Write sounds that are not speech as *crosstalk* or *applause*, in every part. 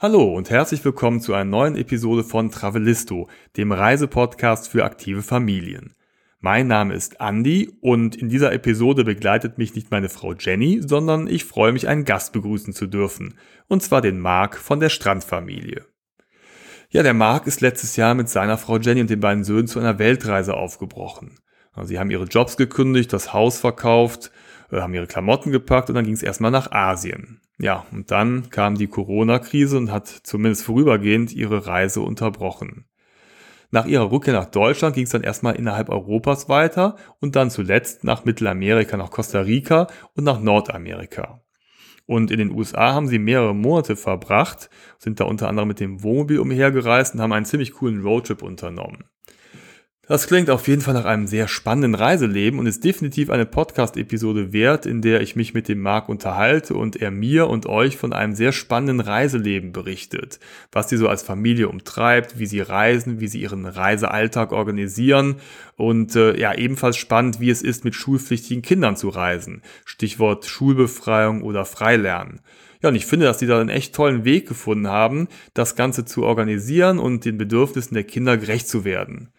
Hallo und herzlich willkommen zu einer neuen Episode von Travelisto, dem Reisepodcast für aktive Familien. Mein Name ist Andy und in dieser Episode begleitet mich nicht meine Frau Jenny, sondern ich freue mich, einen Gast begrüßen zu dürfen, und zwar den Marc von der Strandfamilie. Ja, der Marc ist letztes Jahr mit seiner Frau Jenny und den beiden Söhnen zu einer Weltreise aufgebrochen. Sie haben ihre Jobs gekündigt, das Haus verkauft, äh, haben ihre Klamotten gepackt und dann ging es erstmal nach Asien. Ja, und dann kam die Corona-Krise und hat zumindest vorübergehend ihre Reise unterbrochen. Nach ihrer Rückkehr nach Deutschland ging es dann erstmal innerhalb Europas weiter und dann zuletzt nach Mittelamerika, nach Costa Rica und nach Nordamerika. Und in den USA haben sie mehrere Monate verbracht, sind da unter anderem mit dem Wohnmobil umhergereist und haben einen ziemlich coolen Roadtrip unternommen. Das klingt auf jeden Fall nach einem sehr spannenden Reiseleben und ist definitiv eine Podcast-Episode wert, in der ich mich mit dem Marc unterhalte und er mir und euch von einem sehr spannenden Reiseleben berichtet. Was sie so als Familie umtreibt, wie sie reisen, wie sie ihren Reisealltag organisieren und äh, ja, ebenfalls spannend, wie es ist, mit schulpflichtigen Kindern zu reisen. Stichwort Schulbefreiung oder Freilernen. Ja, und ich finde, dass die da einen echt tollen Weg gefunden haben, das Ganze zu organisieren und den Bedürfnissen der Kinder gerecht zu werden.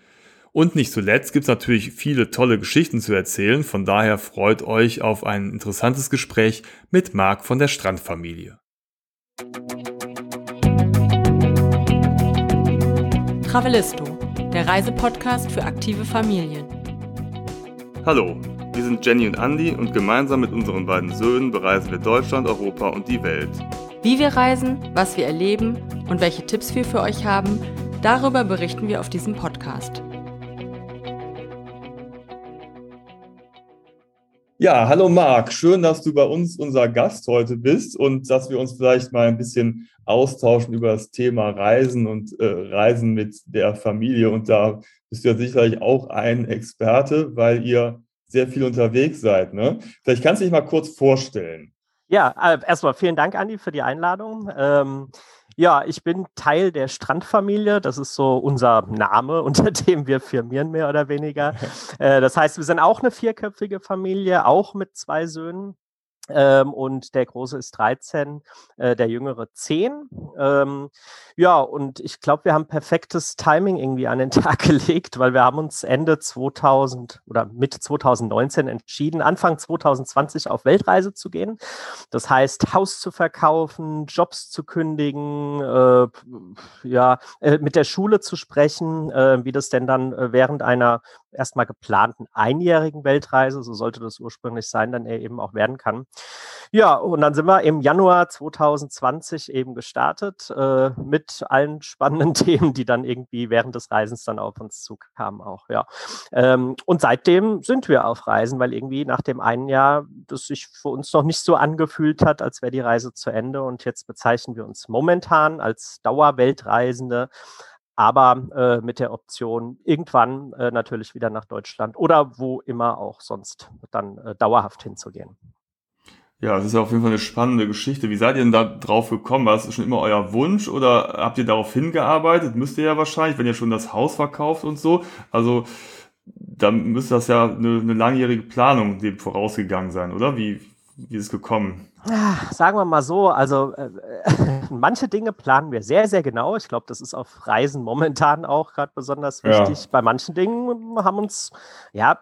Und nicht zuletzt gibt es natürlich viele tolle Geschichten zu erzählen, von daher freut euch auf ein interessantes Gespräch mit Marc von der Strandfamilie. Travelisto, der Reisepodcast für aktive Familien. Hallo, wir sind Jenny und Andy und gemeinsam mit unseren beiden Söhnen bereisen wir Deutschland, Europa und die Welt. Wie wir reisen, was wir erleben und welche Tipps wir für euch haben, darüber berichten wir auf diesem Podcast. Ja, hallo Marc, schön, dass du bei uns unser Gast heute bist und dass wir uns vielleicht mal ein bisschen austauschen über das Thema Reisen und äh, Reisen mit der Familie. Und da bist du ja sicherlich auch ein Experte, weil ihr sehr viel unterwegs seid. Ne? Vielleicht kannst du dich mal kurz vorstellen. Ja, äh, erstmal vielen Dank, Andi, für die Einladung. Ähm, ja, ich bin Teil der Strandfamilie. Das ist so unser Name, *laughs* unter dem wir firmieren, mehr oder weniger. *laughs* Äh, das heißt, wir sind auch eine vierköpfige Familie, auch mit zwei Söhnen. Ähm, und der Große ist 13, äh, der Jüngere 10. Ähm, ja, und ich glaube, wir haben perfektes Timing irgendwie an den *laughs* Tag gelegt, weil wir haben uns Ende 2000 oder Mitte 2019 entschieden, Anfang 2020 auf Weltreise zu gehen. Das heißt, Haus zu verkaufen, Jobs zu kündigen, äh, ja, äh, mit der Schule zu sprechen, äh, wie das denn dann äh, während einer erstmal geplanten einjährigen Weltreise, so sollte das ursprünglich sein, dann eben auch werden kann. Ja, und dann sind wir im Januar 2020 eben gestartet äh, mit allen spannenden *laughs* Themen, die dann irgendwie während des Reisens dann auf uns zukamen auch, ja. Ähm, und seitdem sind wir auf Reisen, weil irgendwie nach dem einen Jahr das sich für uns noch nicht so angefühlt hat, als wäre die Reise zu Ende und jetzt bezeichnen wir uns momentan als Dauerweltreisende aber äh, mit der Option, irgendwann äh, natürlich wieder nach Deutschland oder wo immer auch sonst dann äh, dauerhaft hinzugehen. Ja, das ist ja auf jeden Fall eine spannende Geschichte. Wie seid ihr denn da drauf gekommen? War das schon immer euer Wunsch oder habt ihr darauf hingearbeitet? Müsst ihr ja wahrscheinlich, wenn ihr schon das Haus verkauft und so. Also dann müsste das ja eine, eine langjährige Planung dem vorausgegangen sein, oder? Wie, wie ist es gekommen? Ah, sagen wir mal so, also äh, *laughs* manche Dinge planen wir sehr, sehr genau. Ich glaube, das ist auf Reisen momentan auch gerade besonders wichtig. Ja. Bei manchen Dingen haben uns, ja,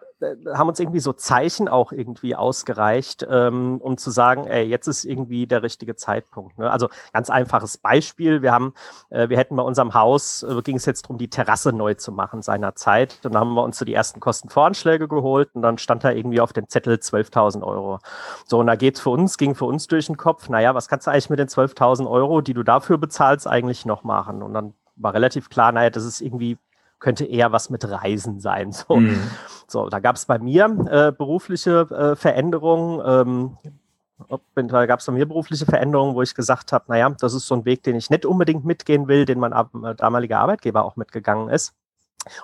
haben uns irgendwie so Zeichen auch irgendwie ausgereicht, ähm, um zu sagen, ey, jetzt ist irgendwie der richtige Zeitpunkt. Ne? Also ganz einfaches Beispiel. Wir haben, äh, wir hätten bei unserem Haus, äh, ging es jetzt darum, die Terrasse neu zu machen seinerzeit. Dann haben wir uns so die ersten Kostenvoranschläge geholt und dann stand da irgendwie auf dem Zettel 12.000 Euro. So, und da geht's für uns, ging für uns durch den Kopf, naja, was kannst du eigentlich mit den 12.000 Euro, die du dafür bezahlst, eigentlich noch machen? Und dann war relativ klar, naja, das ist irgendwie, könnte eher was mit Reisen sein. So, mhm. so da gab es bei mir äh, berufliche äh, Veränderungen. Ähm, da gab es bei mir berufliche Veränderungen, wo ich gesagt habe, naja, das ist so ein Weg, den ich nicht unbedingt mitgehen will, den mein äh, damaliger Arbeitgeber auch mitgegangen ist.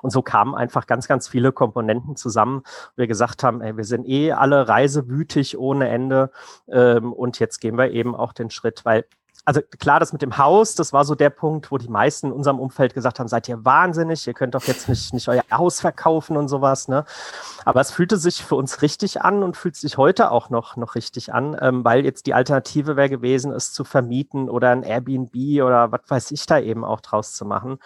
Und so kamen einfach ganz, ganz viele Komponenten zusammen. Wir gesagt haben, ey, wir sind eh alle reisewütig ohne Ende. Ähm, und jetzt gehen wir eben auch den Schritt, weil also klar, das mit dem Haus, das war so der Punkt, wo die meisten in unserem Umfeld gesagt haben, seid ihr wahnsinnig, ihr könnt doch jetzt nicht, nicht euer Haus verkaufen und sowas. Ne? Aber es fühlte sich für uns richtig an und fühlt sich heute auch noch, noch richtig an, ähm, weil jetzt die Alternative wäre gewesen, es zu vermieten oder ein Airbnb oder was weiß ich da eben auch draus zu machen.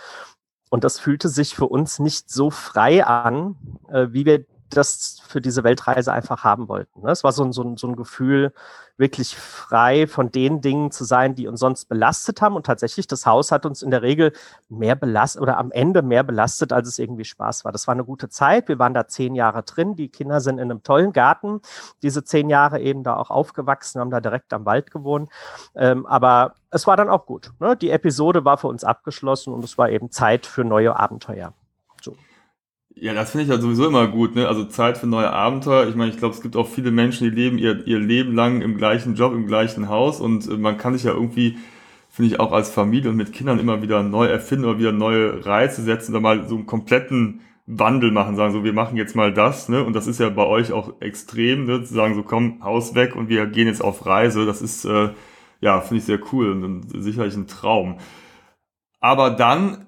Und das fühlte sich für uns nicht so frei an, äh, wie wir das für diese Weltreise einfach haben wollten. Ne? Es war so ein, so, ein, so ein Gefühl, wirklich frei von den Dingen zu sein, die uns sonst belastet haben. Und tatsächlich, das Haus hat uns in der Regel mehr belastet oder am Ende mehr belastet, als es irgendwie Spaß war. Das war eine gute Zeit. Wir waren da zehn Jahre drin. Die Kinder sind in einem tollen Garten, diese zehn Jahre eben da auch aufgewachsen, haben da direkt am Wald gewohnt. Ähm, aber es war dann auch gut. Ne? Die Episode war für uns abgeschlossen und es war eben Zeit für neue Abenteuer. Ja, das finde ich ja sowieso immer gut, ne? Also Zeit für neue Abenteuer. Ich meine, ich glaube, es gibt auch viele Menschen, die leben ihr, ihr Leben lang im gleichen Job, im gleichen Haus und äh, man kann sich ja irgendwie, finde ich, auch als Familie und mit Kindern immer wieder neu erfinden oder wieder neue Reize setzen oder mal so einen kompletten Wandel machen, sagen so, wir machen jetzt mal das, ne? Und das ist ja bei euch auch extrem, ne? Zu sagen so, komm, Haus weg und wir gehen jetzt auf Reise. Das ist, äh, ja, finde ich sehr cool und sicherlich ein Traum. Aber dann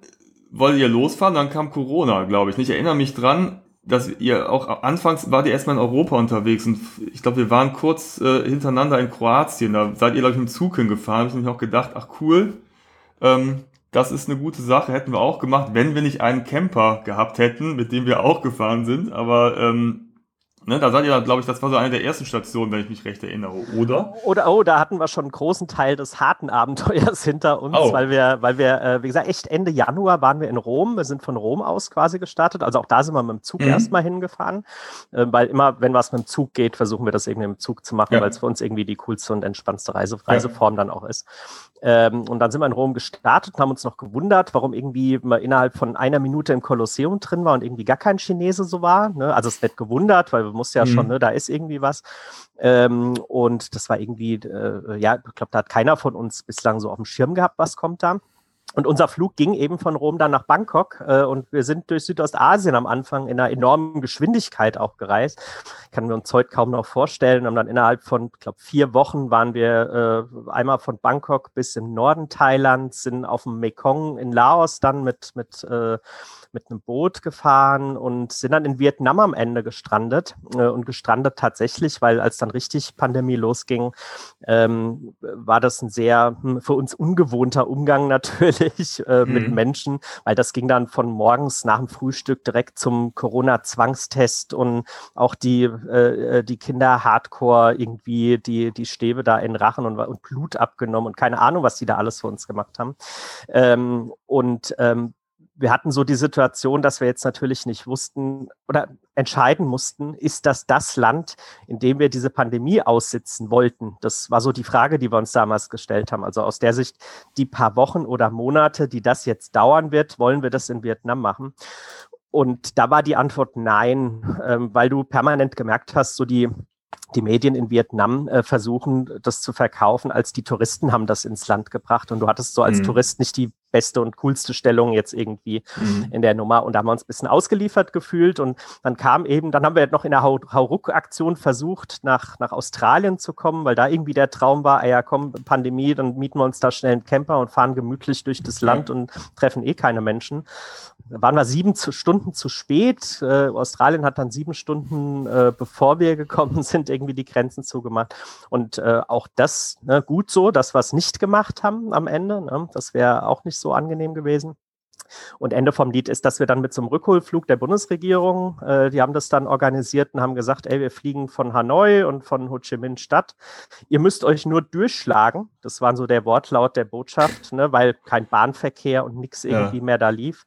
wollt ihr losfahren, dann kam Corona, glaube ich. Ich erinnere mich dran, dass ihr auch anfangs wart ihr erstmal in Europa unterwegs und ich glaube, wir waren kurz äh, hintereinander in Kroatien. Da seid ihr, glaube ich, mit dem Zug hingefahren. Habe ich auch gedacht, ach cool, ähm, das ist eine gute Sache, hätten wir auch gemacht, wenn wir nicht einen Camper gehabt hätten, mit dem wir auch gefahren sind. Aber ähm, Ne, da seid ihr, glaube ich, das war so eine der ersten Stationen, wenn ich mich recht erinnere, oder? Oder, oh, da hatten wir schon einen großen Teil des harten Abenteuers *laughs* hinter uns, oh. weil wir, weil wir, äh, wie gesagt, echt Ende Januar waren wir in Rom. Wir sind von Rom aus quasi gestartet. Also auch da sind wir mit dem Zug mhm. erstmal hingefahren, äh, weil immer, wenn was mit dem Zug geht, versuchen wir das irgendwie im Zug zu machen, ja. weil es für uns irgendwie die coolste und entspannendste Reise, Reiseform ja. dann auch ist. Ähm, und dann sind wir in Rom gestartet und haben uns noch gewundert, warum irgendwie man innerhalb von einer Minute im Kolosseum drin war und irgendwie gar kein Chinese so war. Ne? Also es wird gewundert, weil wir mussten ja mhm. schon, ne, da ist irgendwie was. Ähm, und das war irgendwie, äh, ja, ich glaube, da hat keiner von uns bislang so auf dem Schirm gehabt, was kommt da. Und unser Flug ging eben von Rom dann nach Bangkok äh, und wir sind durch Südostasien am Anfang in einer enormen Geschwindigkeit auch gereist. Kann wir uns heute kaum noch vorstellen. Und dann innerhalb von, ich glaube, vier Wochen waren wir äh, einmal von Bangkok bis im Norden Thailands, sind auf dem Mekong in Laos dann mit, mit äh, mit einem Boot gefahren und sind dann in Vietnam am Ende gestrandet äh, und gestrandet tatsächlich, weil als dann richtig Pandemie losging, ähm, war das ein sehr hm, für uns ungewohnter Umgang *laughs* natürlich äh, mhm. mit Menschen, weil das ging dann von morgens nach dem Frühstück direkt zum Corona-Zwangstest und auch die, äh, äh die Kinder hardcore irgendwie die, die Stäbe da in Rachen und, und Blut abgenommen und keine Ahnung, was die da alles für uns gemacht haben. Ähm, und ähm, wir hatten so die Situation, dass wir jetzt natürlich nicht wussten oder entscheiden mussten, ist das das Land, in dem wir diese Pandemie aussitzen wollten? Das war so die Frage, die wir uns damals gestellt haben. Also aus der Sicht, die paar Wochen oder Monate, die das jetzt dauern wird, wollen wir das in Vietnam machen? Und da war die Antwort nein, ähm, weil du permanent gemerkt hast, so die die Medien in Vietnam äh, versuchen, das zu verkaufen, als die Touristen haben das ins Land gebracht und du hattest so als mhm. Tourist nicht die beste und coolste Stellung jetzt irgendwie mhm. in der Nummer. Und da haben wir uns ein bisschen ausgeliefert gefühlt. Und dann kam eben, dann haben wir noch in der Hauruck-Aktion versucht, nach, nach Australien zu kommen, weil da irgendwie der Traum war, ah ja, komm, Pandemie, dann mieten wir uns da schnell einen Camper und fahren gemütlich durch das Land und treffen eh keine Menschen. Da waren wir sieben Stunden zu spät. Äh, Australien hat dann sieben Stunden, äh, bevor wir gekommen *laughs* sind, irgendwie die Grenzen zugemacht. Und äh, auch das ne, gut so, dass wir es nicht gemacht haben am Ende. Ne? Das wäre auch nicht so so angenehm gewesen. Und Ende vom Lied ist, dass wir dann mit so einem Rückholflug der Bundesregierung, äh, die haben das dann organisiert und haben gesagt, ey, wir fliegen von Hanoi und von Ho Chi Minh Stadt. Ihr müsst euch nur durchschlagen. Das war so der Wortlaut der Botschaft, ne, weil kein Bahnverkehr und nichts irgendwie ja. mehr da lief.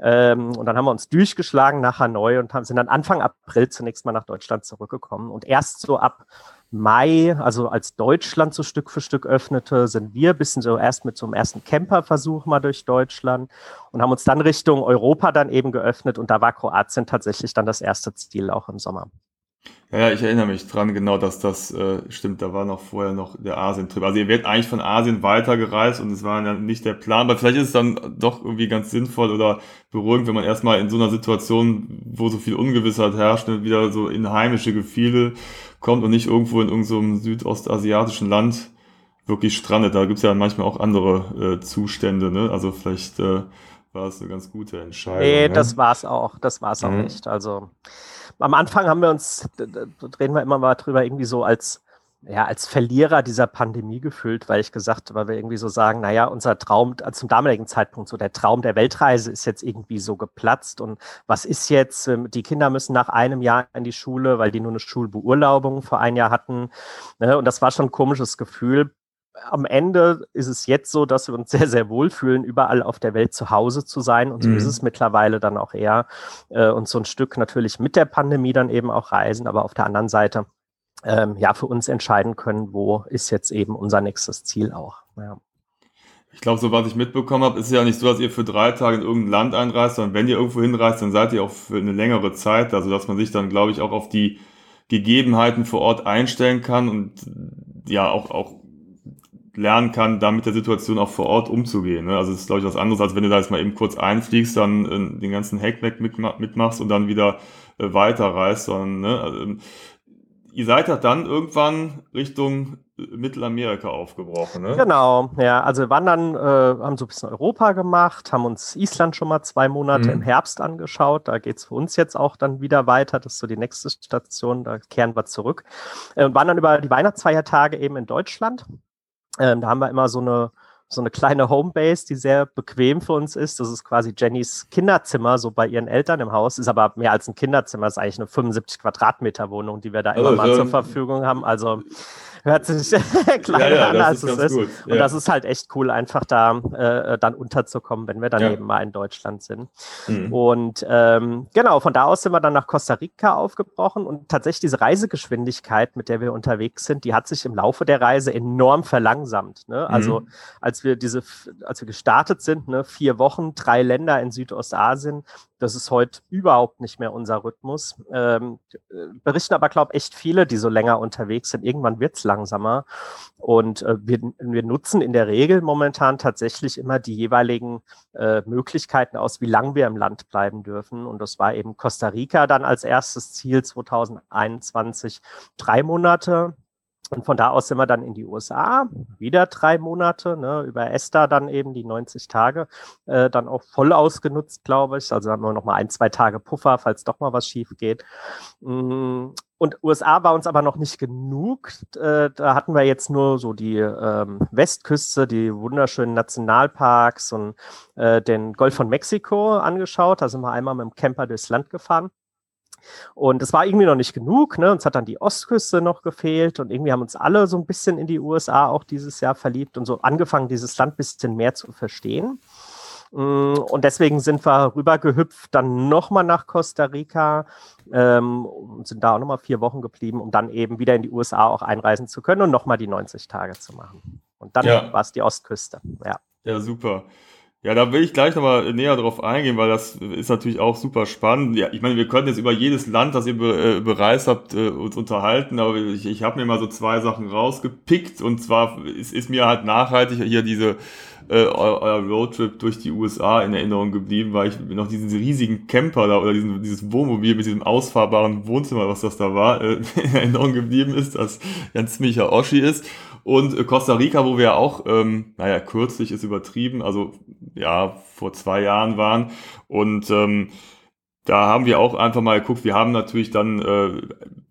Ähm, und dann haben wir uns durchgeschlagen nach Hanoi und haben, sind dann Anfang April zunächst mal nach Deutschland zurückgekommen. Und erst so ab Mai, also als Deutschland so Stück für Stück öffnete, sind wir ein bisschen so erst mit so einem ersten Camperversuch mal durch Deutschland und haben uns dann Richtung Europa dann eben geöffnet und da war Kroatien tatsächlich dann das erste Ziel auch im Sommer. Ja, ich erinnere mich dran, genau, dass das äh, stimmt, da war noch vorher noch der Asien-Trip. Also ihr werdet eigentlich von Asien weitergereist und es war ja nicht der Plan, aber vielleicht ist es dann doch irgendwie ganz sinnvoll oder beruhigend, wenn man erstmal in so einer Situation, wo so viel Ungewissheit herrscht, wieder so in heimische Gefühle kommt und nicht irgendwo in irgendeinem südostasiatischen Land wirklich strandet. Da gibt's ja manchmal auch andere äh, Zustände, ne? Also vielleicht äh, war es eine ganz gute Entscheidung. Nee, ne? das war's auch. Das war's auch mhm. nicht. Also am Anfang haben wir uns, reden wir immer mal drüber, irgendwie so als ja, als Verlierer dieser Pandemie gefühlt, weil ich gesagt, weil wir irgendwie so sagen, naja, unser Traum, also zum damaligen Zeitpunkt, so der Traum der Weltreise ist jetzt irgendwie so geplatzt und was ist jetzt? Ähm, die Kinder müssen nach einem Jahr in die Schule, weil die nur eine Schulbeurlaubung vor ein Jahr hatten. Ne? Und das war schon ein komisches Gefühl. Am Ende ist es jetzt so, dass wir uns *laughs* sehr, sehr wohl fühlen, überall auf der Welt zu Hause zu sein. Und so mhm. ist es mittlerweile dann auch eher. Äh, und so ein Stück natürlich mit der Pandemie dann eben auch reisen, aber auf der anderen Seite ähm, ja für uns entscheiden können, wo ist jetzt eben unser nächstes Ziel auch. Ja. Ich glaube, so was ich mitbekommen habe, ist es ja nicht so, dass ihr für drei Tage in irgendein Land einreist, sondern wenn ihr irgendwo hinreist, dann seid ihr auch für eine längere Zeit, also dass man sich dann, glaube ich, auch auf die Gegebenheiten vor Ort einstellen kann und ja auch, auch lernen kann, da mit der Situation auch vor Ort umzugehen. Ne? Also es ist, glaube ich, was anderes, als wenn du da jetzt mal eben kurz einfliegst, dann äh, den ganzen Hackback mitmachst und dann wieder äh, weiterreist, sondern ne? Also, ihr seid ja dann irgendwann Richtung Mittelamerika aufgebrochen, ne? Genau, ja. Also wir waren dann, äh, haben so ein bisschen Europa gemacht, haben uns Island schon mal zwei Monate mhm. im Herbst angeschaut. Da geht es für uns jetzt auch dann wieder weiter. Das ist so die nächste Station, da kehren wir zurück. Äh, waren dann über die Weihnachtsfeiertage eben in Deutschland. Ähm, da haben wir immer so eine so eine kleine Homebase, die sehr bequem für uns ist. Das ist quasi Jennys Kinderzimmer, so bei ihren Eltern im Haus. Ist aber mehr als ein Kinderzimmer, ist eigentlich eine 75 Quadratmeter Wohnung, die wir da immer oh, mal zur Verfügung haben. Also hört sich *laughs* kleiner ja, ja, an, als es ist. Gut, ja. Und das ist halt echt cool, einfach da äh, dann unterzukommen, wenn wir dann eben mal in Deutschland sind. Mhm. Und ähm, genau, von da aus sind wir dann nach Costa Rica aufgebrochen und tatsächlich diese Reisegeschwindigkeit, mit der wir unterwegs sind, die hat sich im Laufe der Reise enorm verlangsamt. Ne? Also mhm. als wir diese, als wir gestartet sind, ne, vier Wochen, drei Länder in Südostasien, das ist heute überhaupt nicht mehr unser Rhythmus. Ähm, berichten aber, glaube ich, echt viele, die so länger unterwegs sind. Irgendwann wird es langsamer. Und äh, wir, wir nutzen in der Regel momentan tatsächlich immer die jeweiligen äh, Möglichkeiten aus, wie lange wir im Land bleiben dürfen. Und das war eben Costa Rica dann als erstes Ziel 2021 drei Monate. Und von da aus sind wir dann in die USA, wieder drei Monate, ne, über Esther dann eben die 90 Tage, äh, dann auch voll ausgenutzt, glaube ich. Also haben wir noch mal ein, zwei Tage Puffer, falls doch mal was schief geht. Mm, und USA war uns aber noch nicht genug. Äh, da hatten wir jetzt nur so die ähm, Westküste, die wunderschönen Nationalparks und äh, den Golf von Mexiko angeschaut. Da sind wir einmal mit dem Camper durchs Land gefahren. Und es war irgendwie noch nicht genug. Ne? Uns hat dann die Ostküste noch gefehlt und irgendwie haben uns alle so ein bisschen in die USA auch dieses Jahr verliebt und so angefangen, dieses Land ein bisschen mehr zu verstehen. Mm, und deswegen sind wir rübergehüpft, dann nochmal nach Costa Rica ähm, und sind da auch nochmal vier Wochen geblieben, um dann eben wieder in die USA auch einreisen zu können und nochmal die 90 Tage zu machen. Und dann ja. war es die Ostküste. Ja, ja super. Ja, da will ich gleich nochmal näher drauf eingehen, weil das ist natürlich auch super spannend. Ja, ich meine, wir können jetzt über jedes Land, das ihr äh, bereist habt, äh, uns unterhalten, aber ich, ich habe mir mal so zwei Sachen rausgepickt und zwar ist, ist mir halt nachhaltig hier diese äh, euer Roadtrip durch die USA in Erinnerung geblieben, weil ich noch diesen riesigen Camper da oder diesen, dieses Wohnmobil mit diesem ausfahrbaren Wohnzimmer, was das da war, äh, *laughs* in Erinnerung geblieben ist, das ein ziemlicher Oschi ist. Und äh, Costa Rica, wo wir auch, ähm, naja, kürzlich ist übertrieben, also ja, vor zwei Jahren waren. Und ähm, da haben wir auch einfach mal geguckt, wir haben natürlich dann äh,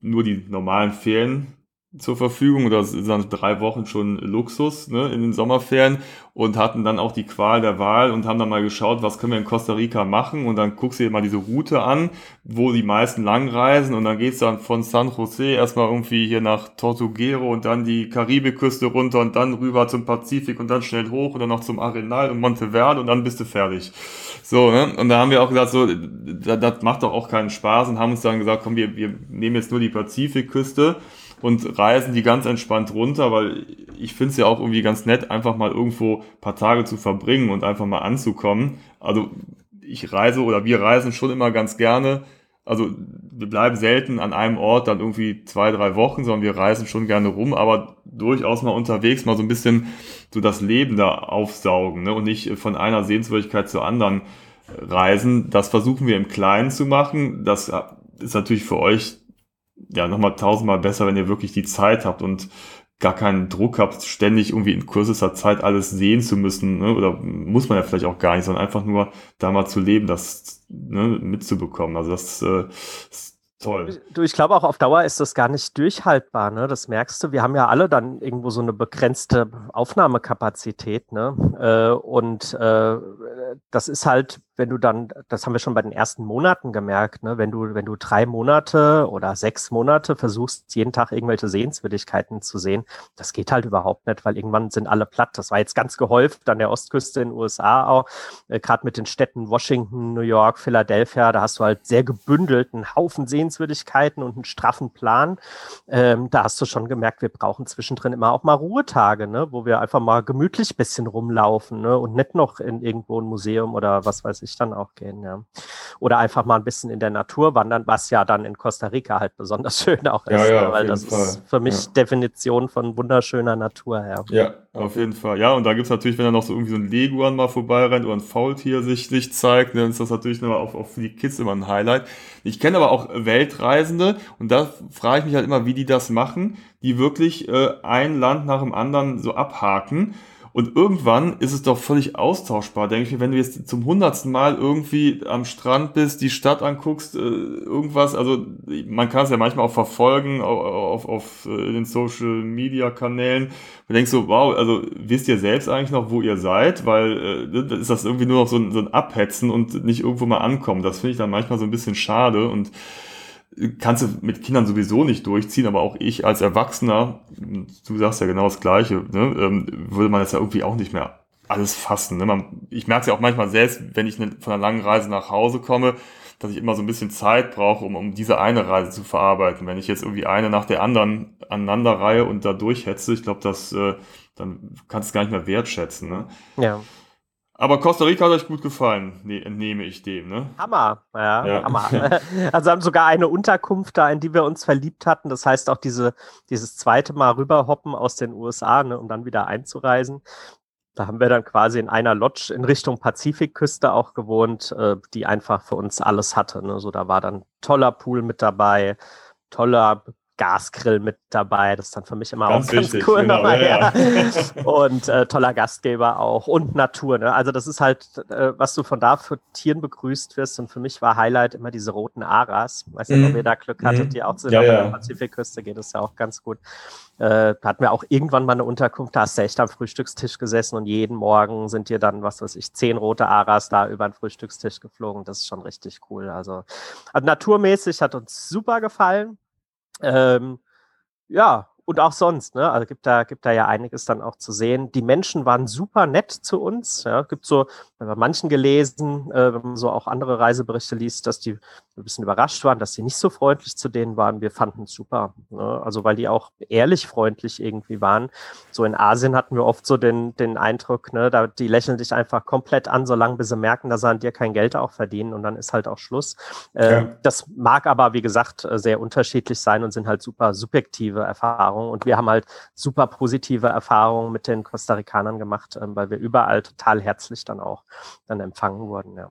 nur die normalen Ferien zur Verfügung. Das sind dann drei Wochen schon Luxus ne, in den Sommerferien und hatten dann auch die Qual der Wahl und haben dann mal geschaut, was können wir in Costa Rica machen. Und dann guckst du dir mal diese Route an, wo die meisten lang reisen. Und dann geht's dann von San Jose erstmal irgendwie hier nach Tortuguero und dann die Karibikküste runter und dann rüber zum Pazifik und dann schnell hoch und dann noch zum Arenal und Monteverde und dann bist du fertig. So, ne? Und da haben wir auch gesagt, so, das, das macht doch auch keinen Spaß und haben uns dann gesagt, komm, wir, wir nehmen jetzt nur die Pazifikküste und reisen die ganz entspannt runter, weil ich finde es ja auch irgendwie ganz nett, einfach mal irgendwo paar Tage zu verbringen und einfach mal anzukommen. Also ich reise oder wir reisen schon immer ganz gerne. Also wir bleiben selten an einem Ort dann irgendwie zwei, drei Wochen, sondern wir reisen schon gerne rum, aber durchaus mal unterwegs mal so ein bisschen so das Leben da aufsaugen ne? und nicht von einer Sehenswürdigkeit zur anderen reisen. Das versuchen wir im Kleinen zu machen. Das ist natürlich für euch ja nochmal tausendmal besser, wenn ihr wirklich die Zeit habt und gar keinen Druck habe, ständig irgendwie in kürzester Zeit alles sehen zu müssen. Ne? Oder muss man ja vielleicht auch gar nicht, sondern einfach nur da mal zu leben, das ne, mitzubekommen. Also das äh, Toll. Du, ich glaube auch auf Dauer ist das gar nicht durchhaltbar, ne? Das merkst du. Wir haben ja alle dann irgendwo so eine begrenzte Aufnahmekapazität, ne? Äh, und äh, das ist halt wenn du dann, das haben wir schon bei den ersten Monaten gemerkt, ne, wenn du, wenn du drei Monate oder sechs Monate versuchst, jeden Tag irgendwelche Sehenswürdigkeiten zu sehen, das geht halt überhaupt nicht, weil irgendwann sind alle platt. Das war jetzt ganz gehäuft an der Ostküste in den USA auch, äh, gerade mit den Städten Washington, New York, Philadelphia, da hast du halt sehr gebündelt einen Haufen Sehenswürdigkeiten und einen straffen Plan. Ähm, da hast du schon gemerkt, wir brauchen zwischendrin immer auch mal Ruhetage, ne, wo wir einfach mal gemütlich bisschen rumlaufen ne, und nicht noch in irgendwo ein Museum oder was weiß ich ich dann auch gehen, ja. Oder einfach mal ein bisschen in der Natur wandern, was ja dann in Costa Rica halt besonders *laughs* schön auch ist, ja, ja, ne, weil das Fall. ist für mich ja. Definition von wunderschöner Natur, ja. Ja, auf jeden Fall. Ja, und da gibt es natürlich, wenn da noch so irgendwie so ein Leguan mal vorbeirennt oder ein Faultier sich, sich zeigt, dann ist das natürlich auch, auch für die Kids immer ein Highlight. Ich kenne aber auch Weltreisende und da frage ich mich halt immer, wie die das machen, die wirklich äh, ein Land nach dem anderen so abhaken und irgendwann ist es doch völlig austauschbar, denke ich mir, wenn du jetzt zum hundertsten Mal irgendwie am Strand bist, die Stadt anguckst, äh, irgendwas, also man kann es ja manchmal auch verfolgen auf, auf, auf äh, den Social Media Kanälen. Du denkst so, wow, also wisst ihr selbst eigentlich noch, wo ihr seid, weil äh, ist das irgendwie nur noch so ein, so ein Abhetzen und nicht irgendwo mal ankommen. Das finde ich dann manchmal so ein bisschen schade und kannst du mit Kindern sowieso nicht durchziehen, aber auch ich als Erwachsener, du sagst ja genau das Gleiche, ne, ähm, würde man das ja irgendwie auch nicht mehr alles fassen. Ne? Man, ich merke es ja auch manchmal selbst, wenn ich ne, von einer langen Reise nach Hause komme, dass ich immer so ein bisschen Zeit brauche, um, um diese eine Reise zu verarbeiten. Wenn ich jetzt irgendwie eine nach der anderen aneinanderreihe und da durchhetze, ich glaube, das äh, dann kannst du es gar nicht mehr wertschätzen. Ne? Ja. Aber Costa Rica hat euch gut gefallen, ne, entnehme ich dem, ne? Hammer, ja, ja. *laughs* Hammer. *laughs* Also haben sogar eine Unterkunft da, in die wir uns verliebt hatten. Das heißt auch diese, dieses zweite Mal rüberhoppen aus den USA, ne, um dann wieder einzureisen. Da haben wir dann quasi in einer Lodge in Richtung Pazifikküste auch gewohnt, äh, die einfach für uns alles hatte. Ne? So, da war dann toller Pool mit dabei, toller Gasgrill mit dabei. Das ist dann für mich immer ganz auch ganz wichtig, cool. Genau, ja. Ja. Und äh, toller Gastgeber auch und Natur. Ne? Also das ist halt, äh, was du von da für Tieren begrüßt wirst. Und für mich war Highlight immer diese roten Aras. Weiß nicht, mm. ob ihr da Glück hattet, mm. die auch zu ja, ja. der Pazifikküste geht es ja auch ganz gut. Äh, hatten wir auch irgendwann mal eine Unterkunft, da hast du echt am Frühstückstisch gesessen und jeden Morgen sind dir dann, was weiß ich, zehn rote Aras da über den Frühstückstisch geflogen. Das ist schon richtig cool. Also, also naturmäßig hat uns super gefallen. Ähm, ja, und auch sonst, ne? Also gibt da, gibt da ja einiges dann auch zu sehen. Die Menschen waren super nett zu uns. Ja, gibt so, bei manchen gelesen, äh, wenn man so auch andere Reiseberichte liest, dass die ein bisschen überrascht waren, dass sie nicht so freundlich zu denen waren. Wir fanden es super. Ne? Also weil die auch ehrlich freundlich irgendwie waren. So in Asien hatten wir oft so den, den Eindruck, ne, da, die lächeln dich einfach komplett an, solange bis sie merken, dass sie an dir kein Geld auch verdienen und dann ist halt auch Schluss. Äh, ja. Das mag aber, wie gesagt, sehr unterschiedlich sein und sind halt super subjektive Erfahrungen. Erfahrungen. Und wir haben halt super positive Erfahrungen mit den Costa Ricanern gemacht, ähm, weil wir überall total herzlich dann auch dann empfangen wurden, ja.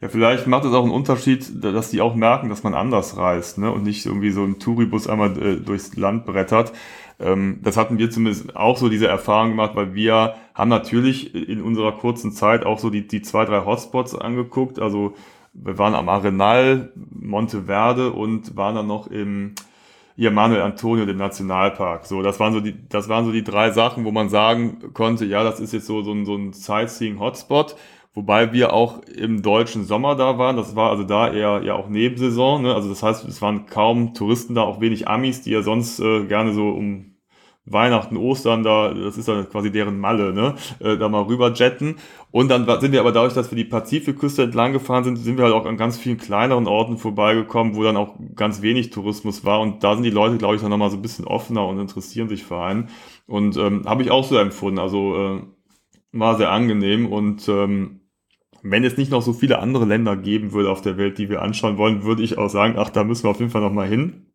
Ja, vielleicht macht es auch einen Unterschied, dass die auch merken, dass man anders reist ne? und nicht irgendwie so ein Touribus einmal äh, durchs Land brettert. Ähm, das hatten wir zumindest auch so diese Erfahrung gemacht, weil wir haben natürlich in unserer kurzen Zeit auch so die, die zwei, drei Hotspots angeguckt. Also wir waren am Arenal, Monteverde und waren dann noch im hier Manuel Antonio, dem Nationalpark. So, das waren so die, das waren so die drei Sachen, wo man sagen konnte, ja, das ist jetzt so, so ein, so ein Sightseeing-Hotspot. Wobei wir auch im deutschen Sommer da waren. Das war also da eher ja auch Nebensaison. Ne? Also das heißt, es waren kaum Touristen da, auch wenig Amis, die ja sonst äh, gerne so um Weihnachten, Ostern, da, das ist dann quasi deren Malle, ne? Äh, da mal rüber jetten. Und dann sind wir aber dadurch, dass wir die Pazifikküste entlang gefahren sind, sind wir halt auch an ganz vielen kleineren Orten vorbeigekommen, wo dann auch ganz wenig Tourismus war. Und da sind die Leute, glaube ich, dann nochmal so ein bisschen offener und interessieren sich für einen. Und ähm, habe ich auch so empfunden. Also äh, war sehr angenehm und ähm, wenn es nicht noch so viele andere Länder geben würde auf der Welt, die wir anschauen wollen, würde ich auch sagen, ach, da müssen wir auf jeden Fall nochmal hin.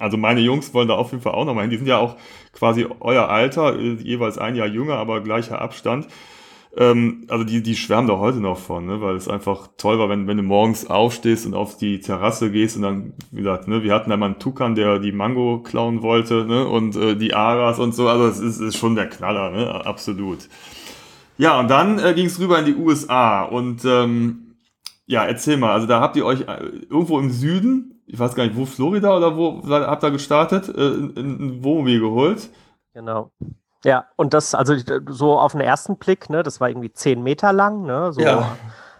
Also meine Jungs wollen da auf jeden Fall auch nochmal hin. Die sind ja auch quasi euer Alter, äh, jeweils ein Jahr jünger, aber gleicher Abstand. Ähm, also die, die schwärmen da heute noch von, ne? weil es einfach toll war, wenn, wenn du morgens aufstehst und auf die Terrasse gehst und dann, wie gesagt, ne? wir hatten da mal einen Tukan, der die Mango klauen wollte ne? und äh, die Aras und so, also es ist, ist schon der Knaller, ne? absolut. Ja, und dann äh, ging es rüber in die USA und ähm, ja, erzähl mal, also da habt ihr euch äh, irgendwo im Süden, ich weiß gar nicht, wo, Florida oder wo habt ihr gestartet, äh, ein Wohnmobil geholt? Genau. Ja, und das, also so auf den ersten Blick, ne, das war irgendwie zehn Meter lang, ne, so ja.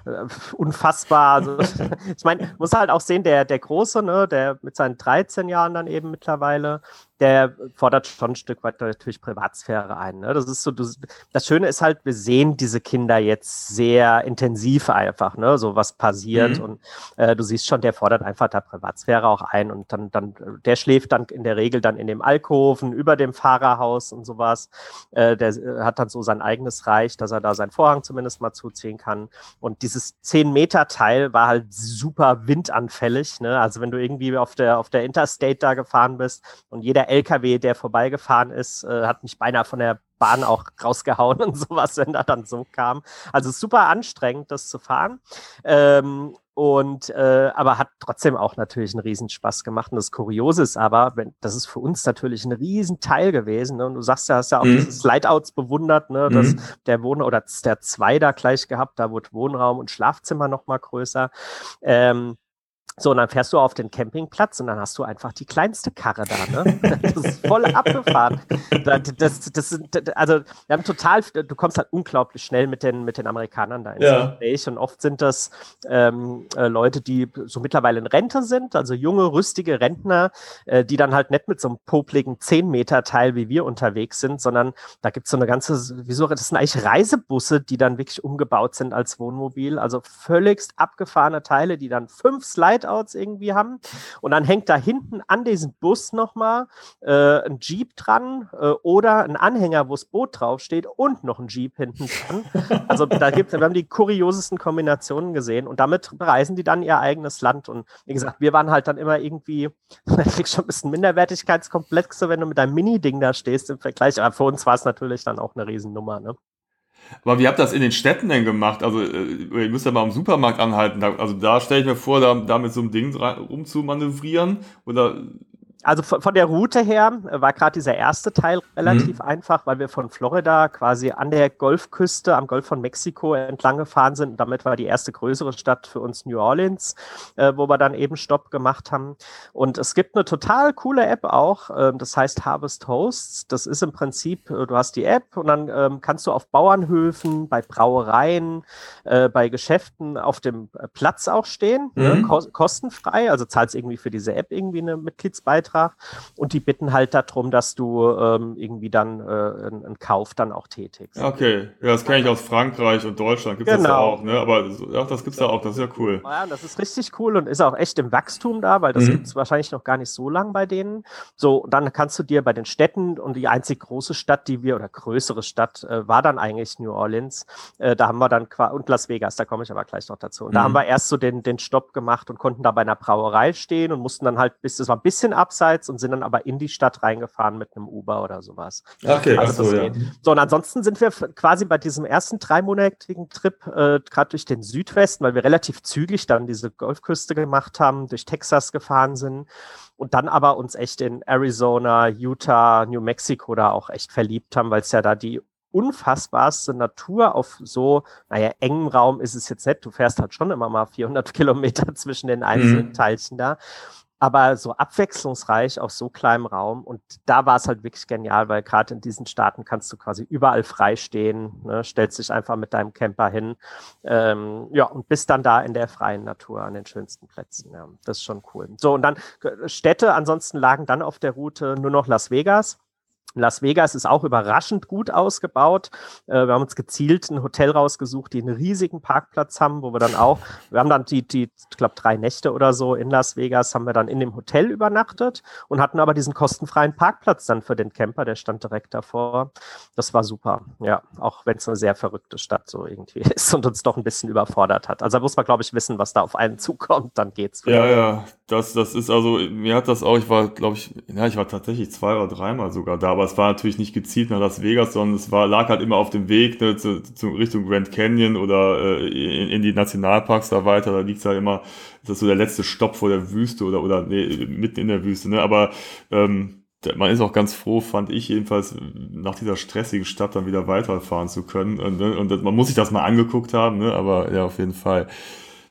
Äh, unfassbar. Also, *laughs* ich meine, muss halt auch sehen, der, der Große, ne, der mit seinen 13 Jahren dann eben mittlerweile, der fordert schon ein Stück weit natürlich Privatsphäre ein. Ne? Das ist so, du, das Schöne ist halt, wir sehen diese Kinder jetzt sehr intensiv einfach, ne? so was passiert mhm. und äh, du siehst schon, der fordert einfach da Privatsphäre auch ein und dann, dann, der schläft dann in der Regel dann in dem Alkoven über dem Fahrerhaus und sowas. Äh, der hat dann so sein eigenes Reich, dass er da seinen Vorhang zumindest mal zuziehen kann. Und dieses 10-Meter-Teil war halt super windanfällig. Ne? Also wenn du irgendwie auf der, auf der Interstate da gefahren bist und jeder LKW, der vorbeigefahren ist, äh, hat mich beinahe von der Bahn auch rausgehauen *laughs* und sowas, wenn er dann so kam. Also super anstrengend, das zu fahren. Ähm, und äh, aber hat trotzdem auch natürlich einen Riesenspaß gemacht. Und das Kuriose ist aber, wenn, das ist für uns natürlich ein Riesenteil gewesen. Ne? Und du sagst ja, hast ja auch mhm. diese Slideouts bewundert, ne? dass mhm. der Wohn oder der zwei da gleich gehabt, da wurde Wohnraum und Schlafzimmer noch mal größer. Ähm, so, und dann fährst du auf den Campingplatz und dann hast du einfach die kleinste Karre da, ne? *laughs* Das ist voll abgefahren. Das, das, das, also, wir haben total, du kommst halt unglaublich schnell mit den, mit den Amerikanern da ins ja. Gespräch und oft sind das ähm, äh, Leute, die so mittlerweile in Rente sind, also junge, rüstige Rentner, äh, die dann halt nicht mit so einem popligen 10-Meter-Teil wie wir unterwegs sind, sondern da gibt es so eine ganze, wieso, das sind eigentlich Reisebusse, die dann wirklich umgebaut sind als Wohnmobil, also völligst abgefahrene Teile, die dann fünf Slide Whiteouts irgendwie haben. Und dann hängt da hinten an diesem Bus nochmal äh, ein Jeep dran äh, oder ein Anhänger, wo das Boot draufsteht und noch ein Jeep hinten dran. Also da gibt wir haben die kuriosesten Kombinationen gesehen und damit bereisen die dann ihr eigenes Land. Und wie gesagt, wir waren halt dann immer irgendwie, *laughs* da kriegst schon ein bisschen Minderwertigkeitskomplexe, wenn du mit deinem Mini-Ding da stehst im Vergleich. Aber für uns war es natürlich dann auch eine Riesennummer, ne? Aber wie habt ihr das in den Städten denn gemacht? Also, äh, ihr müsst ja mal im Supermarkt anhalten. Also, da stelle ich mir vor, da, da mit so einem Ding rumzumanövrieren. Oder also von der Route her war gerade dieser erste Teil relativ mhm. einfach, weil wir von Florida quasi an der Golfküste am Golf von Mexiko entlang gefahren sind. Und damit war die erste größere Stadt für uns New Orleans, äh, wo wir dann eben Stopp gemacht haben. Und es gibt eine total coole App auch, äh, das heißt Harvest Hosts. Das ist im Prinzip, äh, du hast die App und dann ähm, kannst du auf Bauernhöfen, bei Brauereien, äh, bei Geschäften auf dem äh, Platz auch stehen, ne, mhm. ne? Ko kostenfrei. Also zahlst irgendwie für diese App irgendwie eine Mitgliedsbeitrag Beitrag und die bitten halt darum, dass du ähm, irgendwie dann äh, einen, Kauf dann auch tätigst. Okay, ja, das kenne ich aus Frankreich und Deutschland, gibt es genau. das auch, ne? aber ja, das gibt es ja auch, das ist ja cool. Ja, das ist richtig cool und ist auch echt im Wachstum da, weil das mhm. gibt es wahrscheinlich noch gar nicht so lang bei denen. So, dann kannst du dir bei den Städten und die einzig große Stadt, die wir, oder größere Stadt, äh, war dann eigentlich New Orleans. Äh, da haben wir dann und Las Vegas, da komme ich aber gleich noch dazu. Und mhm. da haben wir erst so den, den Stopp gemacht und konnten da bei einer Brauerei stehen und mussten dann halt bis, das war ein bisschen abseits abseits und sind dann aber in die Stadt reingefahren mit einem Uber oder sowas. Okay, also so, ja. So, und ansonsten sind wir quasi bei diesem ersten dreimonatigen Trip äh, gerade durch den Südwesten, weil wir relativ zügig dann diese Golfküste gemacht haben, durch Texas gefahren sind und dann aber uns echt in Arizona, Utah, New Mexico da auch echt verliebt haben, weil es ja da die unfassbarste Natur auf so, naja, engem Raum ist es jetzt nicht. Du fährst halt schon immer mal 400 Kilometer *laughs* zwischen den einzelnen mhm. Teilchen da aber so abwechslungsreich auf so kleinem Raum. Und da war es halt wirklich genial, weil gerade in diesen Staaten kannst du quasi überall frei stehen, ne? stellst dich einfach mit deinem Camper hin, ähm, ja, und bist dann da in der freien Natur an den schönsten Plätzen. Ja, das ist schon cool. So, und dann äh, Städte, ansonsten lagen dann auf der Route nur noch Las Vegas. Las Vegas ist auch überraschend gut ausgebaut. Äh, wir haben uns gezielt ein Hotel rausgesucht, die einen riesigen Parkplatz haben, wo wir dann auch, wir haben dann die, die ich glaube, drei Nächte oder so in Las Vegas, haben wir dann in dem Hotel übernachtet und hatten aber diesen kostenfreien Parkplatz dann für den Camper, der stand direkt davor. Das war super, ja, auch wenn es eine sehr verrückte Stadt so irgendwie *laughs* ist und uns doch ein bisschen überfordert hat. Also da muss man, glaube ich, wissen, was da auf einen *laughs* zukommt, dann geht's. Ja, ja, das, das ist also, mir hat das auch, ich war, glaube ich, ja, ich war tatsächlich zwei oder dreimal sogar da, aber es war natürlich nicht gezielt nach Las Vegas, sondern es war, lag halt immer auf dem Weg ne, zu, zu Richtung Grand Canyon oder äh, in, in die Nationalparks da weiter, da liegt's halt immer, das ist so der letzte Stopp vor der Wüste oder, oder nee, mitten in der Wüste, ne, aber ähm, man ist auch ganz froh, fand ich jedenfalls, nach dieser stressigen Stadt dann wieder weiterfahren zu können. Und, ne, und man muss sich das mal angeguckt haben, ne? aber ja, auf jeden Fall.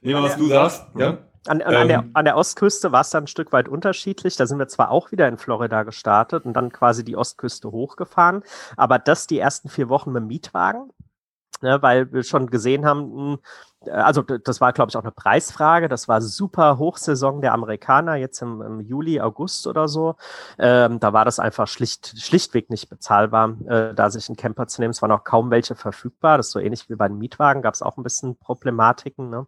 Nehmen wir, was du sagst. Ja? An, an, ähm, der, an, der, Ostküste war es dann ein Stück weit unterschiedlich. Da sind wir zwar auch wieder in Florida gestartet und dann quasi die Ostküste hochgefahren, aber das die ersten vier Wochen mit dem Mietwagen, ne, weil wir schon gesehen haben, hm, äh, also das war, glaube ich, auch eine Preisfrage. Das war super Hochsaison der Amerikaner, jetzt im, im Juli, August oder so. Ähm, da war das einfach schlicht, schlichtweg nicht bezahlbar, äh, da sich einen Camper zu nehmen. Es waren auch kaum welche verfügbar. Das ist so ähnlich wie bei den Mietwagen, gab es auch ein bisschen Problematiken. Ne?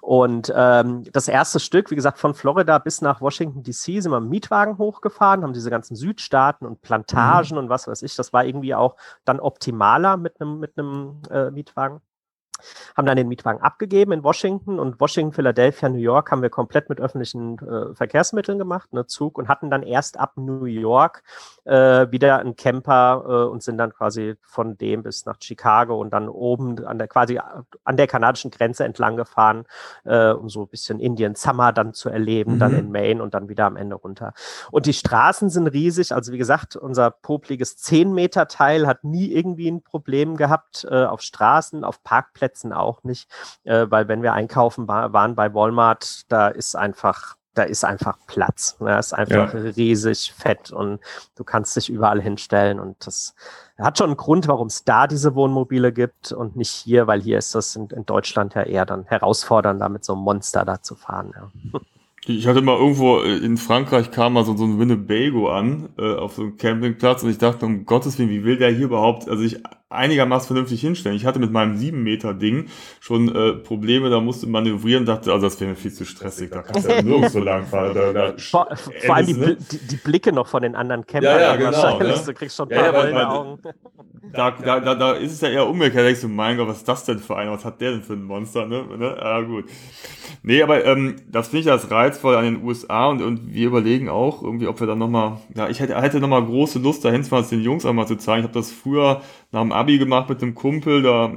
Und ähm, das erste Stück, wie gesagt, von Florida bis nach Washington DC sind wir mit Mietwagen hochgefahren, haben diese ganzen Südstaaten und Plantagen mhm. und was weiß ich. Das war irgendwie auch dann optimaler mit einem mit einem äh, Mietwagen haben dann den Mietwagen abgegeben in Washington und Washington, Philadelphia, New York haben wir komplett mit öffentlichen äh, Verkehrsmitteln gemacht, ne, Zug und hatten dann erst ab New York äh, wieder einen Camper äh, und sind dann quasi von dem bis nach Chicago und dann oben an der quasi an der kanadischen Grenze entlang gefahren, äh, um so ein bisschen Indian Summer dann zu erleben, mhm. dann in Maine und dann wieder am Ende runter. Und die Straßen sind riesig, also wie gesagt, unser popliges 10 Meter Teil hat nie irgendwie ein Problem gehabt äh, auf Straßen, auf Parkplätzen Plätzen auch nicht, äh, weil wenn wir einkaufen war, waren bei Walmart, da ist einfach da ist einfach Platz. Da ne? ist einfach ja. riesig fett und du kannst dich überall hinstellen und das hat schon einen Grund, warum es da diese Wohnmobile gibt und nicht hier, weil hier ist das in, in Deutschland ja eher dann herausfordernder, mit so einem Monster da zu fahren. Ja. Ich hatte mal irgendwo äh, in Frankreich kam mal so, so ein Winnebago an, äh, auf so einem Campingplatz und ich dachte, um Gottes Willen, wie will der hier überhaupt, also ich einigermaßen vernünftig hinstellen. Ich hatte mit meinem 7 Meter Ding schon äh, Probleme, da musste manövrieren, dachte, also das wäre mir viel zu stressig, da kannst du ja nirgendwo lang fahren. Da, da *laughs* vor, vor allem die, ne? die, die, Blicke noch von den anderen Campern. Ja, ja, genau. Ne? Du kriegst schon ein paar ja, ja, Augen. Da, da, da, da ist es ja eher umgekehrt, da denkst du, mein Gott, was ist das denn für einer, was hat der denn für ein Monster, ne? ne? Ja, gut. Nee, aber ähm, das finde ich das reizvoll an den USA und, und wir überlegen auch irgendwie, ob wir dann nochmal, ja, ich hätte, hätte nochmal große Lust, dahin zu fahren, den Jungs einmal zu zeigen. Ich habe das früher nach dem Abi gemacht mit einem Kumpel, da